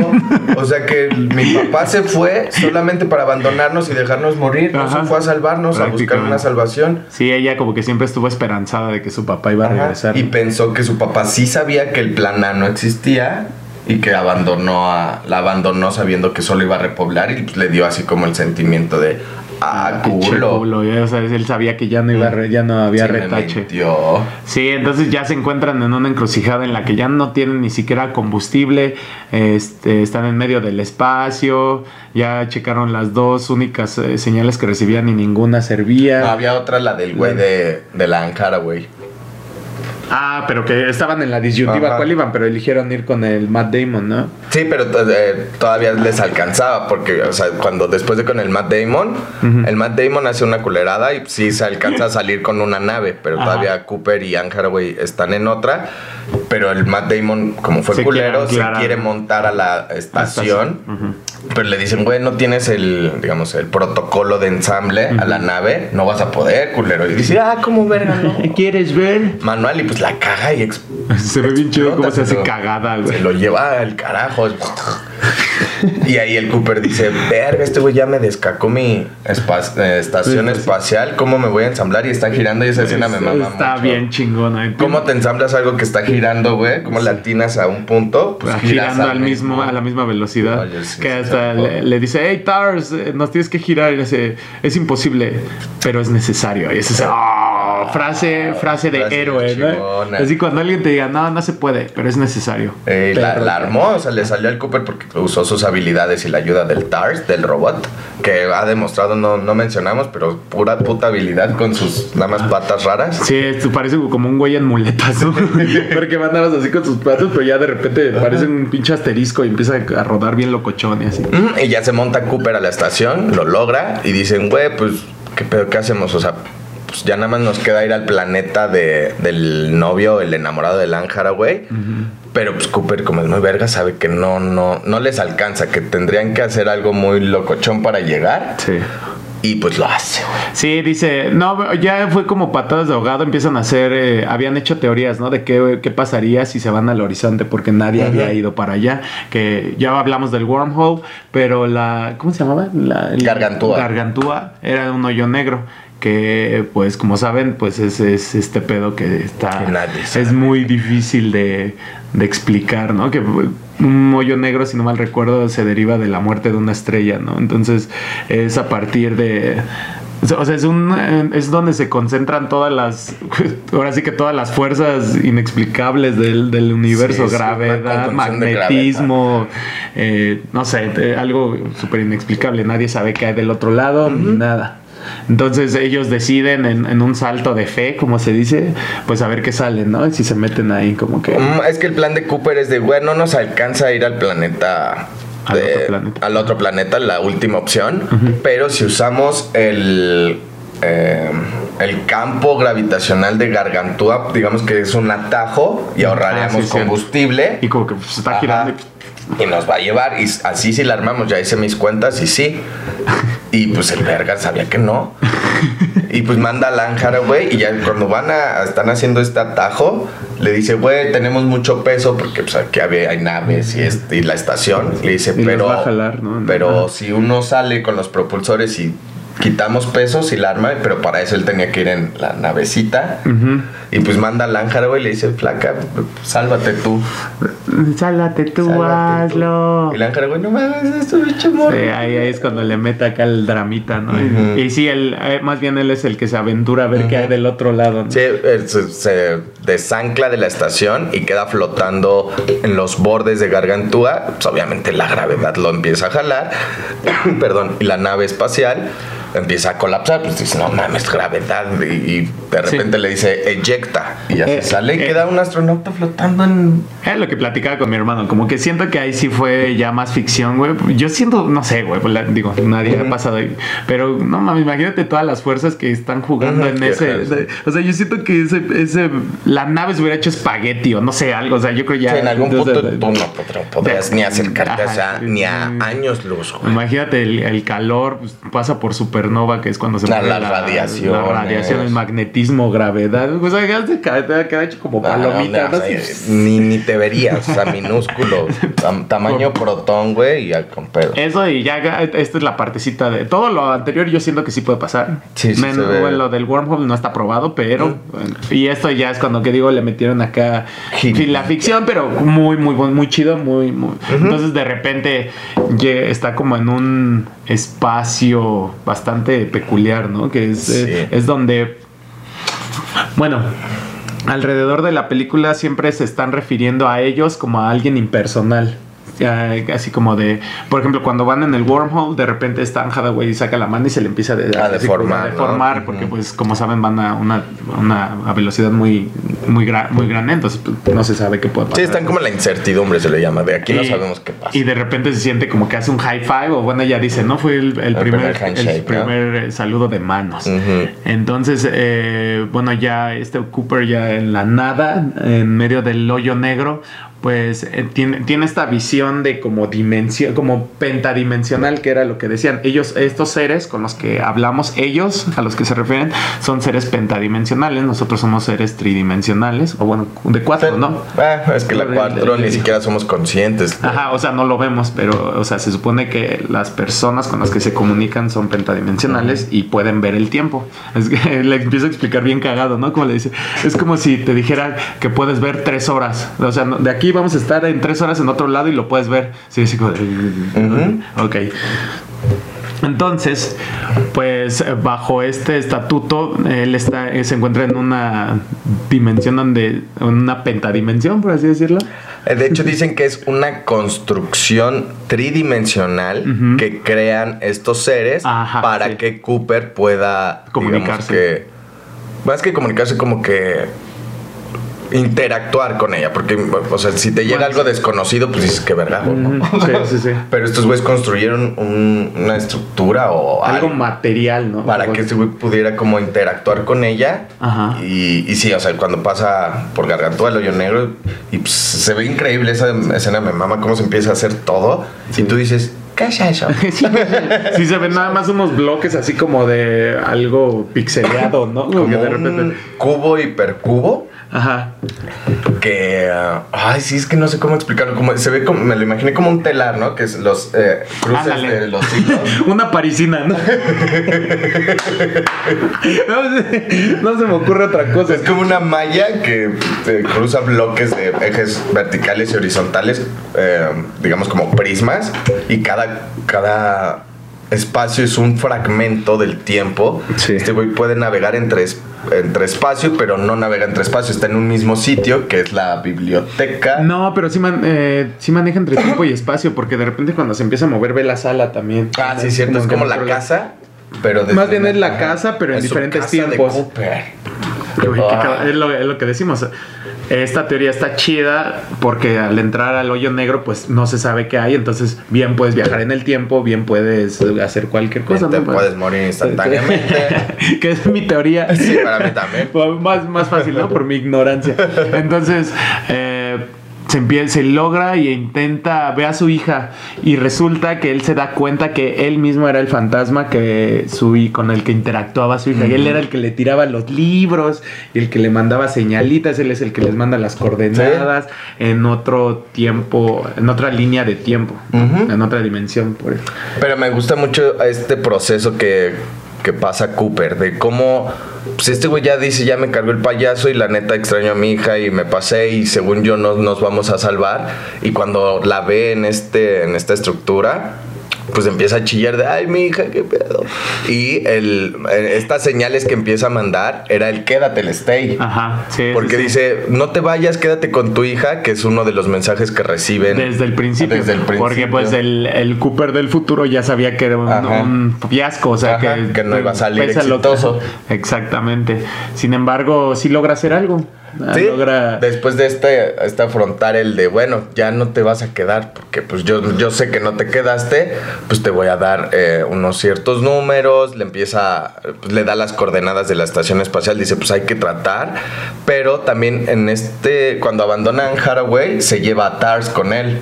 o sea que mi papá se fue solamente para abandonarnos y dejarnos morir. No se fue a salvarnos, a buscar una salvación. Sí, ella como que siempre estuvo esperanzada de que su papá iba a Ajá. regresar. Y pensó que su papá sí sabía que el plan A no existía y que abandonó a, la abandonó sabiendo que solo iba a repoblar y le dio así como el sentimiento de ah, Pinche culo. o sea, él sabía que ya no iba ya no había Sí, retache. Sí, entonces ya se encuentran en una encrucijada en la que ya no tienen ni siquiera combustible, este, están en medio del espacio, ya checaron las dos únicas eh, señales que recibían y ninguna servía. No, había otra, la del güey de, de la Ankara, güey. Ah, pero que estaban en la disyuntiva Ajá. cuál iban, pero eligieron ir con el Matt Damon, ¿no? Sí, pero eh, todavía les alcanzaba porque, o sea, cuando después de con el Matt Damon, el Matt Damon hace una culerada y sí se alcanza a salir con una nave, pero Ajá. todavía Cooper y Anne Hathaway están en otra. Pero el Matt Damon, como fue Se culero, quiere se quiere montar a la estación. Pero le dicen, güey, no tienes el, digamos, el protocolo de ensamble a la nave, no vas a poder, culero. Y dice, ah, ¿cómo verga, no? ¿Quieres ver? Manual y pues la caga y Se ve bien chido cómo se hace cagada, se güey. lo lleva al carajo. Y ahí el Cooper dice, verga, este güey ya me descacó mi eh, estación espacial, ¿cómo me voy a ensamblar? Y está girando y esa escena me mama Está bien chingona. ¿eh? ¿Cómo te ensamblas algo que está girando, güey? ¿Cómo le atinas a un punto? Pues girando al mismo, a la misma velocidad. Que hasta le, dice, hey Tars, eh, nos tienes que girar. Y le dice, es imposible, pero es necesario. Y es ah, frase, frase de Frase héroe, ¿no? Así cuando alguien te diga, no, no se puede, pero es necesario. Eh, la, Pero- la armó, o sea, le salió al Cooper porque usó sus habilidades y la ayuda del TARS, del robot, que ha demostrado, no, no mencionamos, pero pura puta habilidad con sus nada más patas raras. Sí, esto parece como un güey en muletas, ¿no? Porque van nada más así con sus patos, pero ya de repente parece un pinche asterisco y empieza a rodar bien locochón y así. Mm, Y ya se monta Cooper a la estación, lo logra y dicen, güey, pues, ¿qué pedo? ¿Qué hacemos? O sea, pues ya nada más nos queda ir al planeta de, del novio, el enamorado de Lan Haraway. Pero pues Cooper, como es muy verga, sabe que no, no, no les alcanza, que tendrían que hacer algo muy locochón para llegar. Sí. Y pues lo hace. Sí, dice, no, ya fue como patadas de ahogado, empiezan a hacer, eh, habían hecho teorías, ¿no? De qué, qué pasaría si se van al horizonte, porque nadie había ido para allá, que ya hablamos del wormhole, pero la, ¿cómo se llamaba? La, el- Gargantúa. Gargantúa era un hoyo negro, que pues como saben, pues es, es este pedo que está, es muy difícil de, de explicar, ¿no? Que un hoyo negro, si no mal recuerdo, se deriva de la muerte de una estrella, ¿no? Entonces es a partir de... O sea, es, un, es donde se concentran todas las... Ahora sí que todas las fuerzas inexplicables del, del universo. Sí, gravedad, magnetismo, eh, no sé, eh, algo súper inexplicable. Nadie sabe qué hay del otro lado, ni nada. Entonces ellos deciden en, en un salto de fe, como se dice, pues a ver qué sale, ¿no? Si se meten ahí como que... Mm, Es que el plan de Cooper es de, güey, no nos alcanza a ir al planeta. Al otro planeta. al otro planeta, la última opción. Pero si usamos el. eh, el campo gravitacional de Gargantúa, digamos que es un atajo y ahorraríamos Ah, sí, combustible. Y como que pues, está girando. Y nos va a llevar. Y así si la armamos, ya hice mis cuentas y sí. Y pues el verga sabía que no. Y pues manda a Lan güey. Y ya cuando van a. Están haciendo este atajo. Le dice, güey, tenemos mucho peso. Porque pues aquí había, hay naves y, este, y la estación. Le dice, pero. va a jalar, ¿no? Pero si uno sale con los propulsores y quitamos pesos y la arma. Pero para eso él tenía que ir en la navecita. Y pues manda a Lan güey. Y le dice, flaca, sálvate tú. Sálvate tú, Sálvate tú". hazlo. Y la güey, no mames, esto bicho morro. Sí, ahí, ahí es cuando le mete acá el dramita, ¿no? Y- sí, él, eh, más bien él es el que se aventura a ver qué hay del otro lado. ¿no? Sí, se, se desancla de la estación y queda flotando en los bordes de Gargantúa. Pues obviamente la gravedad lo empieza a jalar. Perdón, y la nave espacial empieza a colapsar. Pues dice, no mames, gravedad. Y, y de repente le dice, eyecta. Y ya Eh, se sale y eh. queda un astronauta flotando en. Es lo que platicaba con mi hermano, como que siento que ahí sí fue ya más ficción, güey. Yo siento, no sé, güey, digo, nadie ha pasado ahí. Pero no mames, imagínate todas las fuerzas que están jugando Ujú, en qué ese. O sea, yo siento que ese, ese la nave se hubiera hecho espagueti o no sé, algo. O sea, yo creo ya. Sí, en algún punto entonces, tú no podrías de- ni acercarte, o sea, Ajá, ni a sí. años luz, güey. Imagínate el, el calor, pues, pasa por su supernova, que es cuando se La- mueve las radiaciones. La radiación, el magnetismo, gravedad. Pues ahí te queda, te queda hecho como Ah, palomita. no, ¿no? o sea, ni, ni te verías, o sea, minúsculo. tam- tamaño protón, güey, y al con pedo. Eso y ya, esta es la partecita de todo lo anterior. Yo siento que sí puede pasar. Sí, sí Men- se ve. bueno, lo del wormhole no está probado, pero bueno, y esto ya es cuando que digo le metieron acá la ficción, pero muy muy muy chido, muy muy. Entonces de repente está como en un espacio bastante peculiar, ¿no? Que es, Sí. eh, es donde bueno, alrededor de la película siempre se están refiriendo a ellos como a alguien impersonal. Así como de, por ejemplo, cuando van en el wormhole, de repente está Anne Hathaway y saca la mano y se le empieza de- A deformar, porque pues como saben van a una, una a velocidad muy muy, gra- muy grande, entonces pues, no se sabe qué puede pasar. Sí, están como la incertidumbre, se le llama. De aquí no sabemos qué pasa. Y de repente se siente como que hace un high five, o bueno, ella dice, no, fue el, el primer, el primer eh, saludo de manos. Entonces, eh, bueno, ya este Cooper ya en la nada, en medio del hoyo negro, pues eh, tiene, tiene esta visión de como dimensión, como pentadimensional, que era lo que decían. Ellos, estos seres con los que hablamos, ellos a los que se refieren, son seres pentadimensionales, nosotros somos seres tridimensionales, o bueno, de cuatro, ¿no? Ah, es que la cuatro ni siquiera somos conscientes. Ajá, o sea, no lo vemos, pero, o sea, se supone que las personas con las que se comunican son pentadimensionales y pueden ver el tiempo. Es que le empiezo a explicar bien cagado, ¿no? Como le dice, es como si te dijera que puedes ver tres horas. O sea, de aquí vamos a estar en tres horas en otro lado y lo puedes ver. Sí, sí, como. Ok. Entonces, pues bajo este estatuto, él está, eh, se encuentra en una dimensión donde, en una pentadimensión, por así decirlo. Eh, De hecho, dicen que es una construcción tridimensional que crean estos seres Ajá, para sí. que Cooper pueda Comunicarse. que, más que comunicarse, como que interactuar con ella. Porque, o sea, si te llega algo desconocido, pues dices que verga, ¿no? Ujú, Sí, sí, sí. Pero estos güeyes construyeron un- una estructura o Algo algo material, ¿no? para que ese güey pudiera como interactuar con ella. Ajá. Y, y sí, o sea, cuando pasa por Gargantúa, el hoyo negro, y pues, se ve increíble esa escena, me mama cómo se empieza a hacer todo. Sí. Y tú dices, ¿qué es eso? Sí, sí, se ven nada más unos bloques así como de algo pixeleado, ¿no? Como Como de un repente. cubo hipercubo Ajá. que ah, ay sí es que no sé cómo explicarlo como se ve como me lo imaginé como un telar no que es los eh, cruces Ándale. de los Una parisina, ¿no? no se me ocurre otra cosa. es como una malla que eh, cruza bloques de ejes verticales y horizontales eh, digamos como prismas y cada cada espacio es un fragmento del tiempo Sí. este güey puede navegar entre es- entre espacio pero no navega entre espacio está en un mismo sitio que es la biblioteca No, pero sí, man- eh, sí maneja entre tiempo y espacio, porque de repente cuando se empieza a mover ve la sala también. Ah, sí, cierto. Es como la casa, pero... Más bien es la casa, pero en Es diferentes casa de tiempos. Cooper. Güey, qué Ah. es, lo, es lo que decimos. Esta teoría está chida porque al entrar al hoyo negro, pues no se sabe qué hay. Entonces, bien puedes viajar en el tiempo, bien puedes hacer cualquier cosa. Te ¿no? puedes morir instantáneamente. que es mi teoría. Sí, para mí también. Más, más fácil, ¿no? Por mi ignorancia. Entonces, eh, se, empieza, se logra y intenta, ve a su hija y resulta que él se da cuenta que él mismo era el fantasma que su, con el que interactuaba su hija. Y él era el que le tiraba los libros y el que le mandaba señalitas. Él es el que les manda las coordenadas en otro tiempo, en otra línea de tiempo, en otra dimensión. Por. Pero me gusta mucho este proceso que, que pasa Cooper, de cómo, pues este güey ya dice, ya me cargó el payaso y la neta extraño a mi hija y me pasé y según yo no nos vamos a salvar. Y cuando la ve en, este, en esta estructura, pues empieza a chillar de, ay, mi hija, qué pedo. Y el, eh, estas señales que empieza a mandar era el quédate, el stay. Ajá, sí. Porque sí, dice, no te vayas, quédate con tu hija, que es uno de los mensajes que reciben. Desde el principio. Desde el principio. Porque pues el, el Cooper del futuro ya sabía que era un, fiasco, o sea Ajá, que, que no iba a salir lo- exitoso. exactamente. Sin embargo, sí logra hacer algo. Sí, Logra... después de este, este afrontar el de, bueno, ya no te vas a quedar, porque pues yo, yo sé que no te quedaste, pues te voy a dar eh, unos ciertos números, le empieza, pues, le da las coordenadas de la estación espacial, dice, pues hay que tratar, pero también en este, cuando abandonan Haraway, se lleva a Tars con él.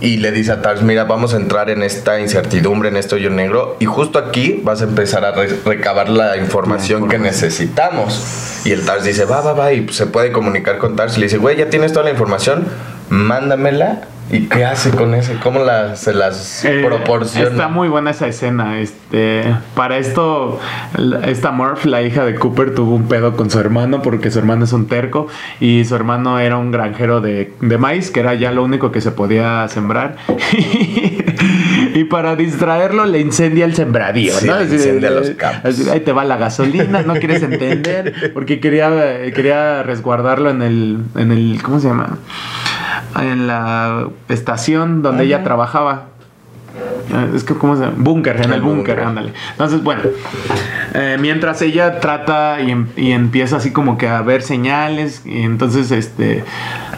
Y le dice a Tars, mira, vamos a entrar en esta incertidumbre, en este hoyo negro, y justo aquí vas a empezar a re- recabar la información que necesitamos. Y el Tars dice, va, va, va, y se puede comunicar con Tars y le dice, güey, ya tienes toda la información, mándamela. ¿Y qué hace con eso? ¿Cómo la, se las Eh, proporciona? Está muy buena esa escena. Este, para esto, esta Murph, la hija de Cooper, tuvo un pedo con su hermano porque su hermano es un terco y su hermano era un granjero de, de maíz, que era ya lo único que se podía sembrar. y para distraerlo le incendia el sembradío, Sí, ¿no? le incendia los campos. así, ahí te va la gasolina, no quieres entender, porque quería, quería resguardarlo en el, en el, ¿cómo se llama? En la estación donde ella trabajaba. Eh, Es que, ¿cómo se llama? Búnker, en El el búnker, búnker. ándale. Entonces, bueno, eh, mientras ella trata y, em- y empieza así como que a ver señales, y entonces, este,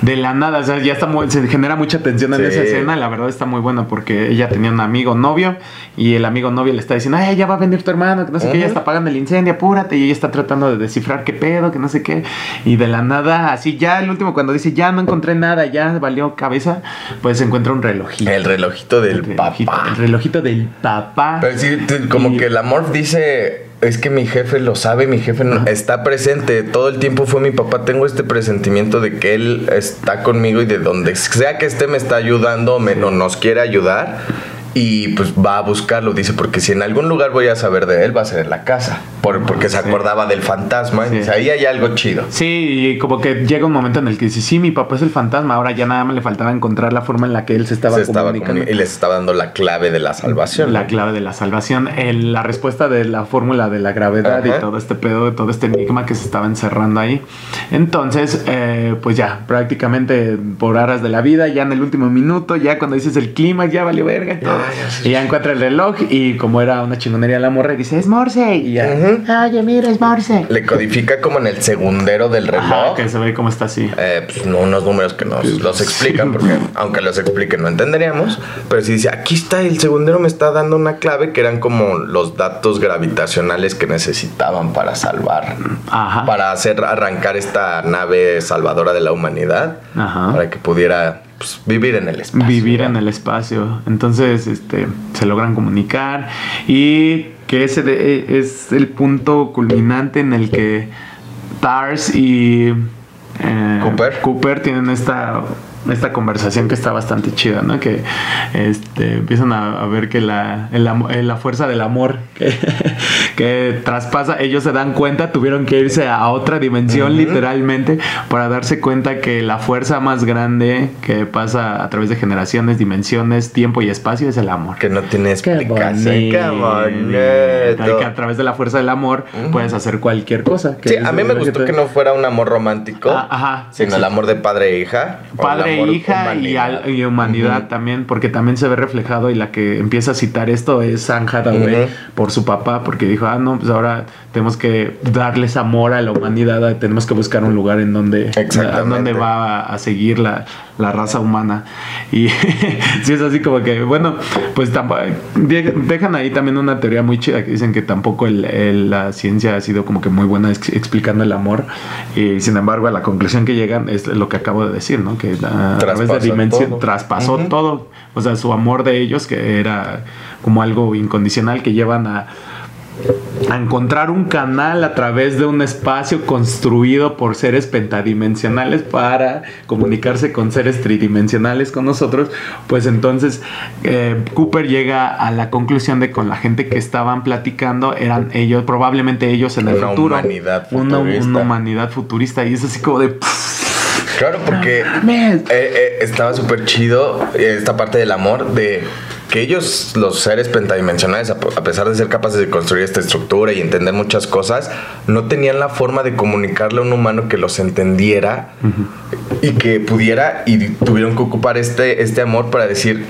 de la nada, o sea, ya está muy, se genera mucha tensión en Sí. esa escena, la verdad está muy buena porque ella tenía un amigo novio y el amigo novio le está diciendo, ay, ya va a venir tu hermano, que no sé qué, ya está apagando el incendio, apúrate, y ella está tratando de descifrar qué pedo, que no sé qué, y de la nada, así ya el último cuando dice, ya no encontré nada, ya valió cabeza, pues se encuentra un relojito. El relojito del El relojito, papá. el relojito del papá. Pero sí, como Y- que la Morph dice, es que mi jefe lo sabe, mi jefe no- está presente, todo el tiempo fue mi papá, tengo este presentimiento de que él está conmigo y de donde sea que esté me está ayudando me, o nos quiere ayudar y pues va a buscarlo, dice, porque si en algún lugar voy a saber de él va a ser en la casa, por- porque se acordaba del fantasma y Sí. dice, ahí hay algo chido. Sí, y como que llega un momento en el que dice, sí, mi papá es el fantasma, ahora ya nada más le faltaba encontrar la forma en la que él se estaba Se estaba comunicando. comuni- y les estaba dando la clave de la salvación. La clave de la salvación, el- la respuesta de la fórmula de la gravedad y todo este pedo, todo este enigma que se estaba encerrando ahí. Entonces, eh, pues ya, prácticamente por aras de la vida, ya en el último minuto, ya cuando dices el clima, ya valió verga y todo. Y ya encuentra el reloj y como era una chingonería la morra, dice, es Morse. Y ya, Ujú. oye, mira, es Morse. Le codifica como en el segundero del reloj. Ajá, que se ve cómo está así. Eh, pues, no, unos números que nos los explican, porque aunque los expliquen no entenderíamos. Pero si dice, aquí está, el segundero me está dando una clave que eran como los datos gravitacionales que necesitaban para salvar, Ajá. para hacer arrancar esta nave salvadora de la humanidad, Ajá. para que pudiera pues, vivir en el espacio. vivir en el espacio. Entonces, este, se logran comunicar y que ese de- es el punto culminante en el que Tars y eh, Cooper. tienen esta esta conversación que está bastante chida, ¿no? Que este, empiezan a, a ver que la, el eh, la fuerza del amor que, que traspasa, ellos se dan cuenta, tuvieron que irse a otra dimensión Ujú. literalmente para darse cuenta que la fuerza más grande que pasa a través de generaciones, dimensiones, tiempo y espacio es el amor. Que no tiene explicación. Qué bonito. Que a través de la fuerza del amor Ujú. puedes hacer cualquier cosa. Sí, a mí me gustó que no fuera un amor romántico, Ah, ajá, sino sí. el amor de padre e hija. Padre e hija y, humanidad. al- y humanidad Ujú. también, porque también se ve reflejado y la que empieza a citar esto es Anne Hathaway Ujú. por su papá, porque dijo, ah, no, pues ahora tenemos que darles amor a la humanidad, tenemos que buscar un lugar en donde, Exactamente. a donde va a, a seguir la, la raza humana. Y sí es así como que, bueno, pues tampoco, de- dejan ahí también una teoría muy chida que dicen que tampoco el- el- la ciencia ha sido como que muy buena ex- explicando el amor. Y sin embargo, a la conclusión que llegan es lo que acabo de decir, ¿no? Que a, través de dimensión todo. traspasó todo. O sea, su amor de ellos, que era como algo incondicional, que llevan a, a encontrar un canal a través de un espacio construido por seres pentadimensionales para comunicarse con seres tridimensionales con nosotros, pues entonces eh, Cooper llega a la conclusión de con la gente que estaban platicando eran ellos, probablemente ellos en el Una futuro. humanidad Una, futurista. una humanidad futurista. Y es así como de... Claro, porque eh, eh, estaba súper chido esta parte del amor de que ellos, los seres pentadimensionales, a, a pesar de ser capaces de construir esta estructura y entender muchas cosas, no tenían la forma de comunicarle a un humano que los entendiera y que pudiera y tuvieron que ocupar este, este amor para decir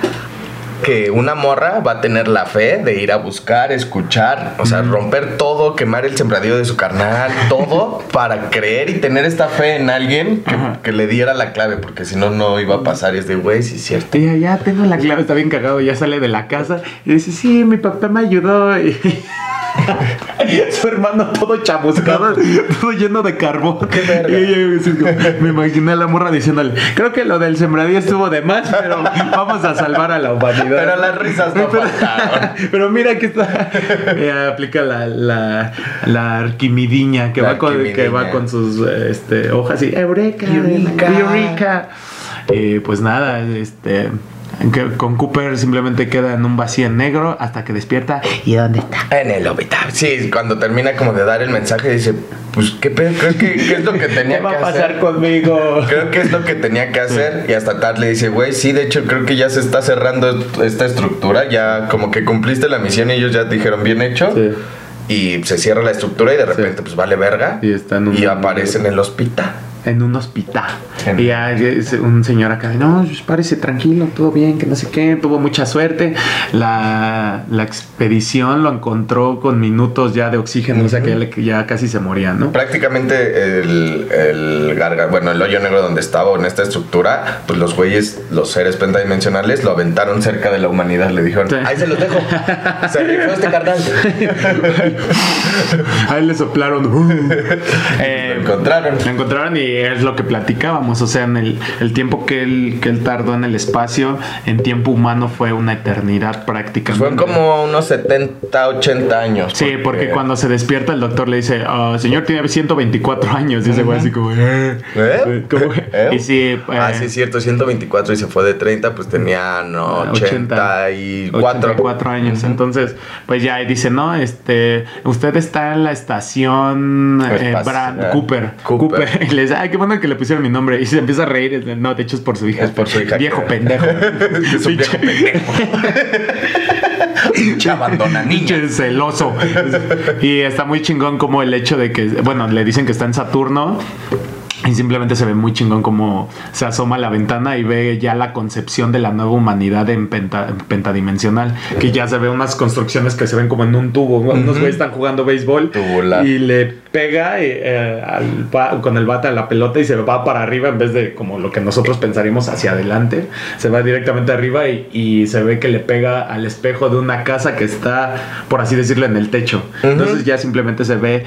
que una morra va a tener la fe de ir a buscar, escuchar, o sea, romper todo, quemar el sembradío de su carnal, todo para creer y tener esta fe en alguien que, le diera la clave, porque si no, no iba a pasar. Y es de, güey, sí es cierto. Ya, ya tengo la clave, está bien cagado, ya sale de la casa y dice, sí, mi papá me ayudó. Y, Su hermano todo chamuscado, todo lleno de carbón. Qué verga. Me imaginé a la morra diciéndole, creo que lo del sembradío estuvo de más, pero vamos a salvar a la humanidad. Pero las risas no pero, pero mira que está. eh, aplica la, la, la arquimidiña que, La va con, que va con sus este, hojas y Eureka, Eureka. Eureka. Eh, pues nada, este. Que con Cooper simplemente queda en un vacío en negro hasta que despierta. ¿Y dónde está? En el hospital. Sí, cuando termina como de dar el mensaje, dice, pues, ¿qué pedo? Creo que ¿qué es lo que tenía ¿Qué va que a pasar hacer? conmigo? Creo que es lo que tenía que hacer. Y hasta Tar le dice, güey, sí, de hecho creo que ya se está cerrando esta estructura. Ya como que cumpliste la misión y ellos ya dijeron bien hecho. Sí. Y se cierra la estructura y de repente pues vale verga. Y está en un- y aparece en el hospital. En un hospital. Y ya es un señor acá, no, pues, parece tranquilo, todo bien, que no sé qué, tuvo mucha suerte. La, la expedición lo encontró con minutos ya de oxígeno, o sea que ya, casi se moría, ¿no? Prácticamente el, el garga, bueno, el hoyo negro donde estaba en esta estructura, pues los güeyes, los seres pentadimensionales, lo aventaron cerca de la humanidad. Le dijeron, Sí. ahí se los dejo. Se rifó este carnal. Ahí le soplaron. Eh, Lo encontraron. Lo encontraron y es lo que platicábamos, o sea, en el, el tiempo que él, que él tardó en el espacio, en tiempo humano fue una eternidad prácticamente. fueron como unos 70, 80 años. Sí, porque cuando se despierta el doctor le dice, "Ah, señor tiene 124 años. Y ese güey así como... "Eh". ¿Eh? Como- ¿Eh? Y sí, eh, Ah, sí, es cierto, 124 y se fue de 30, pues tenía no, 84. 84 años. Entonces, pues ya dice, no, este, usted está en la estación eh, Espacio- Brand- ah, Cooper. Cooper. Cooper. Y le dice, ay, qué bueno que le pusieron mi nombre. Y se empieza a reír. No, de hecho es por su hija. Es por su hija. Viejo pendejo. Es un viejo pendejo. Abandona niña. Celoso. y está muy chingón como el hecho de que, bueno, le dicen que está en Saturno. Y simplemente se ve muy chingón como se asoma a la ventana y ve ya la concepción de la nueva humanidad en, penta- en pentadimensional. Que ya se ve unas construcciones que se ven como en un tubo. Unos güeyes están jugando béisbol Tubular. y le pega eh, al ba- con el bate a la pelota y se va para arriba en vez de como lo que nosotros pensaríamos hacia adelante. Se va directamente arriba y, y se ve que le pega al espejo de una casa que está, por así decirlo, en el techo. Entonces ya simplemente se ve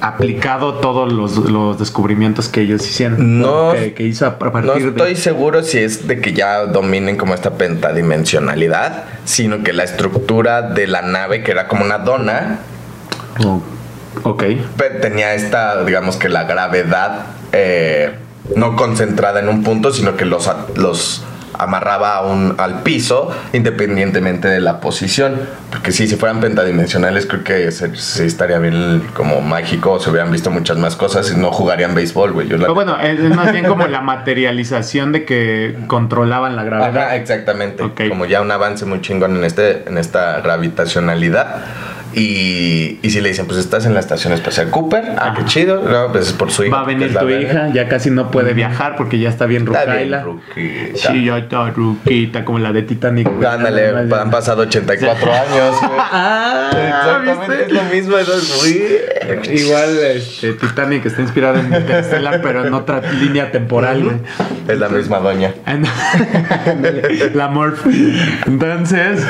aplicado todos los, los descubrimientos que ellos hicieron. No- que, que hizo a partir No de... estoy seguro si es de que ya dominen como esta pentadimensionalidad, sino que la estructura de la nave, que era como una dona, Oh, ok. tenía esta, digamos que la gravedad eh, no concentrada en un punto, sino que los, los amarraba a un, al piso independientemente de la posición. Porque sí, si fueran pentadimensionales, creo que se, sí estaría bien como mágico, se hubieran visto muchas más cosas y no jugarían béisbol, güey. Pero bueno, es es más bien como la materialización de que controlaban la gravedad. Ajá, exactamente. Ok. Como ya un avance muy chingón en este, en esta gravitacionalidad. Y, y si le dicen, pues estás en la estación espacial Cooper, ah, qué chido, no, pues es por su hija. Va a venir tu hija, ya casi no puede viajar porque ya está bien rucaila. Sí, ya está ruquita, como la de Titanic. Ándale, más, han pasado 84 años, güey. Ah, Exactamente, ¿viste? es lo mismo, eso es muy... Igual este, Titanic está inspirado en Interstellar, pero en otra línea temporal, güey. Es la misma doña. la Morph. Entonces,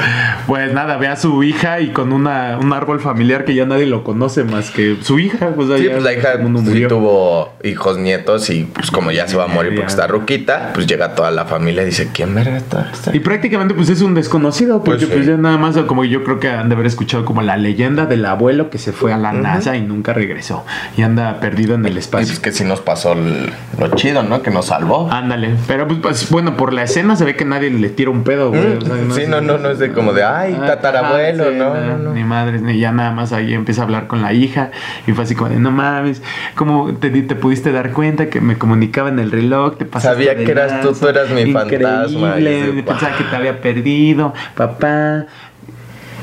pues nada, ve a su hija y con una, un árbol familiar que ya nadie lo conoce más que su hija. Pues, Sí, pues la hija sí tuvo hijos, nietos y pues como ya se va a morir porque está ruquita, pues llega toda la familia y dice, ¿quién verga está? Y prácticamente pues es un desconocido, porque Pues, pues, sí. ya nada más como yo creo que han de haber escuchado como la leyenda del abuelo que se fue a la NASA y nunca regresó y anda perdido en el Y espacio. pues que sí nos pasó el- lo chido, ¿no? Que nos salvó. Ándale, pero pues, pues, bueno, por la escena se ve que nadie le tira un pedo, güey. o sea, sí, no, no, no es de como de, ay, Ah, tatarabuelo, sí, no, no, no. Ni madre, ni ya nada más ahí empieza a hablar con la hija y fue así como de, no mames, ¿cómo te, di- te pudiste dar cuenta que me comunicaba en el reloj? Te Sabía que eras tú, lanza, tú eras mi fantasma", increíble, y pensaba "Wow". que te había perdido, papá.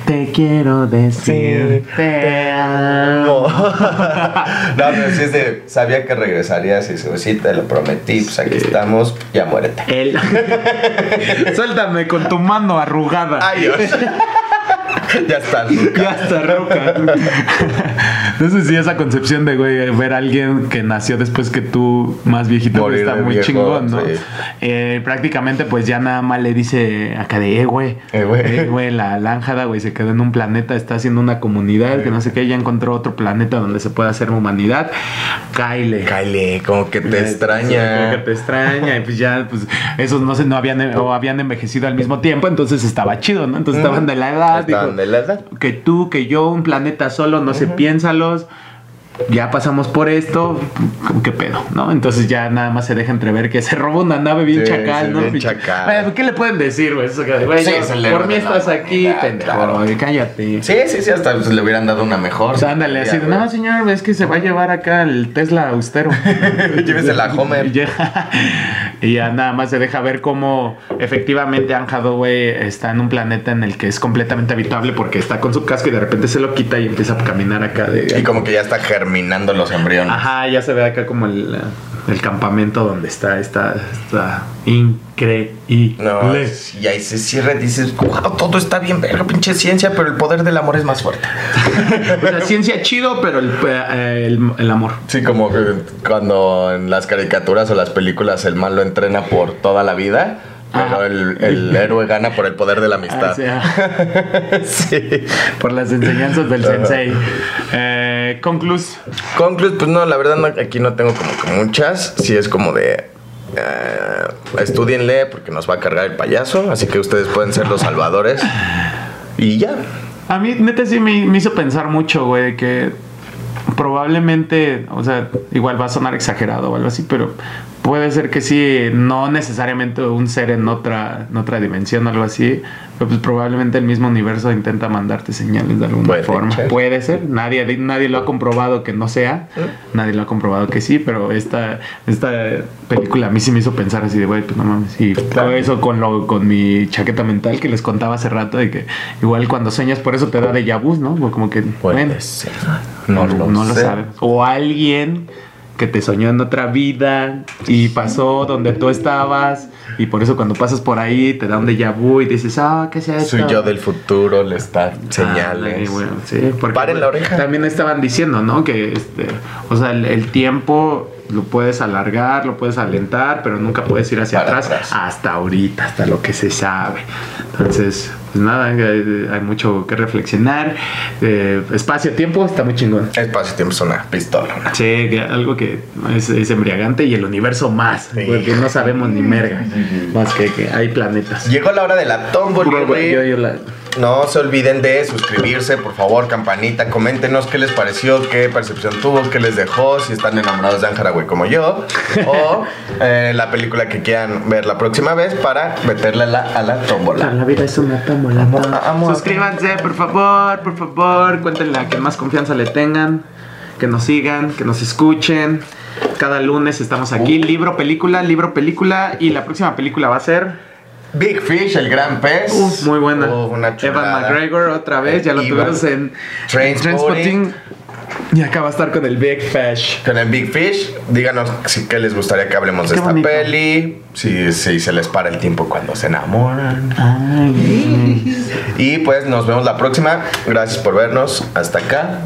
Te quiero decir, te amo. No, pero sí es de, sabía que regresarías y dice, sí, te lo prometí, pues aquí estamos, ya muérete. Él. Suéltame con tu mano arrugada. Ay, Dios. ya está, Luca. Ya está roca. Entonces sí, esa concepción de, güey, ver a alguien que nació después que tú, más viejito, Morir está muy viejo, chingón, ¿no? sí. Eh, prácticamente, pues ya nada más le dice acá de, eh, güey, Eh, güey. eh, güey, la lánjada, güey, se quedó en un planeta, está haciendo una comunidad, que no sé qué, ya encontró otro planeta donde se puede hacer humanidad. Cáile. Kyle, como que te Como que extraña. te extraña. Y pues ya, pues, esos no sé, no habían, o habían envejecido al mismo tiempo, entonces estaba chido, ¿no? Entonces estaban de la edad. Estaban dijo, que tú, que yo, un planeta solo, no sé, piénsalos. Ya pasamos por esto, ¿qué pedo? ¿No? Entonces ya nada más se deja entrever que se roba una nave bien Sí, chacal, ¿no? bien chacal. ¿Qué le pueden decir, güey? Sí, por mí estás aquí, pendejo, güey, cállate. Sí, sí, sí, hasta pues, le hubieran dado una mejor. O sea, ándale, así de, no, señor, es que se va a llevar acá el Tesla austero. Llévese la Homer. Y ya, nada más se deja ver cómo efectivamente Anne Hathaway está en un planeta en el que es completamente habitable porque está con su casco y de repente se lo quita y empieza a caminar acá de... Y como que ya está germinando los embriones. Ajá, ya se ve acá como el, el campamento donde está, está, está increíble. No, y ahí se cierra y dices, wow, todo está bien, verga, pinche ciencia, pero el poder del amor es más fuerte. O sea, ciencia chido, pero el, eh, el, el amor. Sí, como que cuando en las caricaturas o las películas el mal lo entrena por toda la vida, pero el, el héroe gana por el poder de la Ah, amistad. sea, sí. por las enseñanzas del sensei. Eh, conclus. Conclus, pues no, la verdad no, aquí no tengo como que muchas. Sí es como de... eh, estudienle porque nos va a cargar el payaso, así que ustedes pueden ser los salvadores. Y ya. A mí, neta, sí me, me hizo pensar mucho, güey, que probablemente, o sea, igual va a sonar exagerado o algo así, pero puede ser que sí, no necesariamente un ser en otra, en otra dimensión o algo así, pero pues probablemente el mismo universo intenta mandarte señales de alguna Puede forma. ser. Puede ser, nadie, nadie lo ha comprobado que no sea, nadie lo ha comprobado que sí, pero esta, esta película a mí sí me hizo pensar así de, güey, pues no mames, y todo eso con, lo, con mi chaqueta mental que les contaba hace rato, de que igual cuando sueñas por eso te da de vu, ¿no? Como que, Puede bueno, ser. No, lo, no lo sabes. O alguien que te soñó en otra vida y pasó donde tú estabas y por eso cuando pasas por ahí te da un déjà vu y dices, ah, ¿qué sea esto? Soy yo del futuro, le está señales. Ay, bueno, sí, porque Paren la oreja. También estaban diciendo, ¿no? Que, este, o sea, el, el tiempo lo puedes alargar, lo puedes alentar, pero nunca puedes ir hacia atrás, atrás. hasta ahorita, hasta lo que se sabe. Entonces, pues nada, hay, hay mucho que reflexionar. Eh, Espacio-tiempo está muy chingón. Espacio tiempo es una pistola. una- Sí, que algo que es, es embriagante y el universo más, Sí. porque no sabemos ni merga, más que, que hay planetas. Llegó la hora de la tómbola. Yo- yo la- No se olviden de suscribirse, por favor, campanita. Coméntenos qué les pareció, qué percepción tuvo, qué les dejó, si están enamorados de Ángara, güey, como yo. O eh, la película que quieran ver la próxima vez para meterla a la, a la tómbola. La vida es una tómbola. Amo- amo- Suscríbanse, por favor, por favor. Cuéntenle a quien más confianza le tengan. Que nos sigan, que nos escuchen. Cada lunes estamos aquí. Libro, película, libro, película. Y la próxima película va a ser. Big Fish, el gran pez. Uf, muy buena. Uf, una. Evan McGregor otra vez. Ya lo tuvimos en Trainspotting. Y acá va a estar con el Big Fish. Con el Big Fish, díganos si qué les gustaría que hablemos de esta bonito. peli, si, si se les para el tiempo cuando se enamoran. Ay. Y pues nos vemos la próxima. Gracias por vernos. Hasta acá.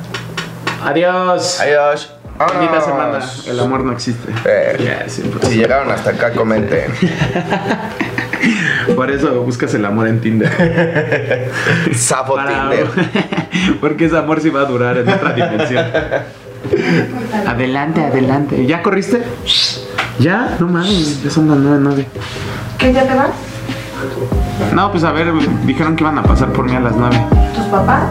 Adiós. Adiós. Bonita semana. El amor no existe. Eh, Si llegaron hasta acá, comenten. por eso buscas el amor en Tinder. Sapo Para- Tinder. Porque ese amor sí va a durar en otra dimensión. adelante, adelante. ¿Ya corriste? ¿Ya? No mames, ya son las 9, 9. ¿Qué ya te vas? No, pues a ver, dijeron que iban a pasar por mí a las 9. ¿Tus papás?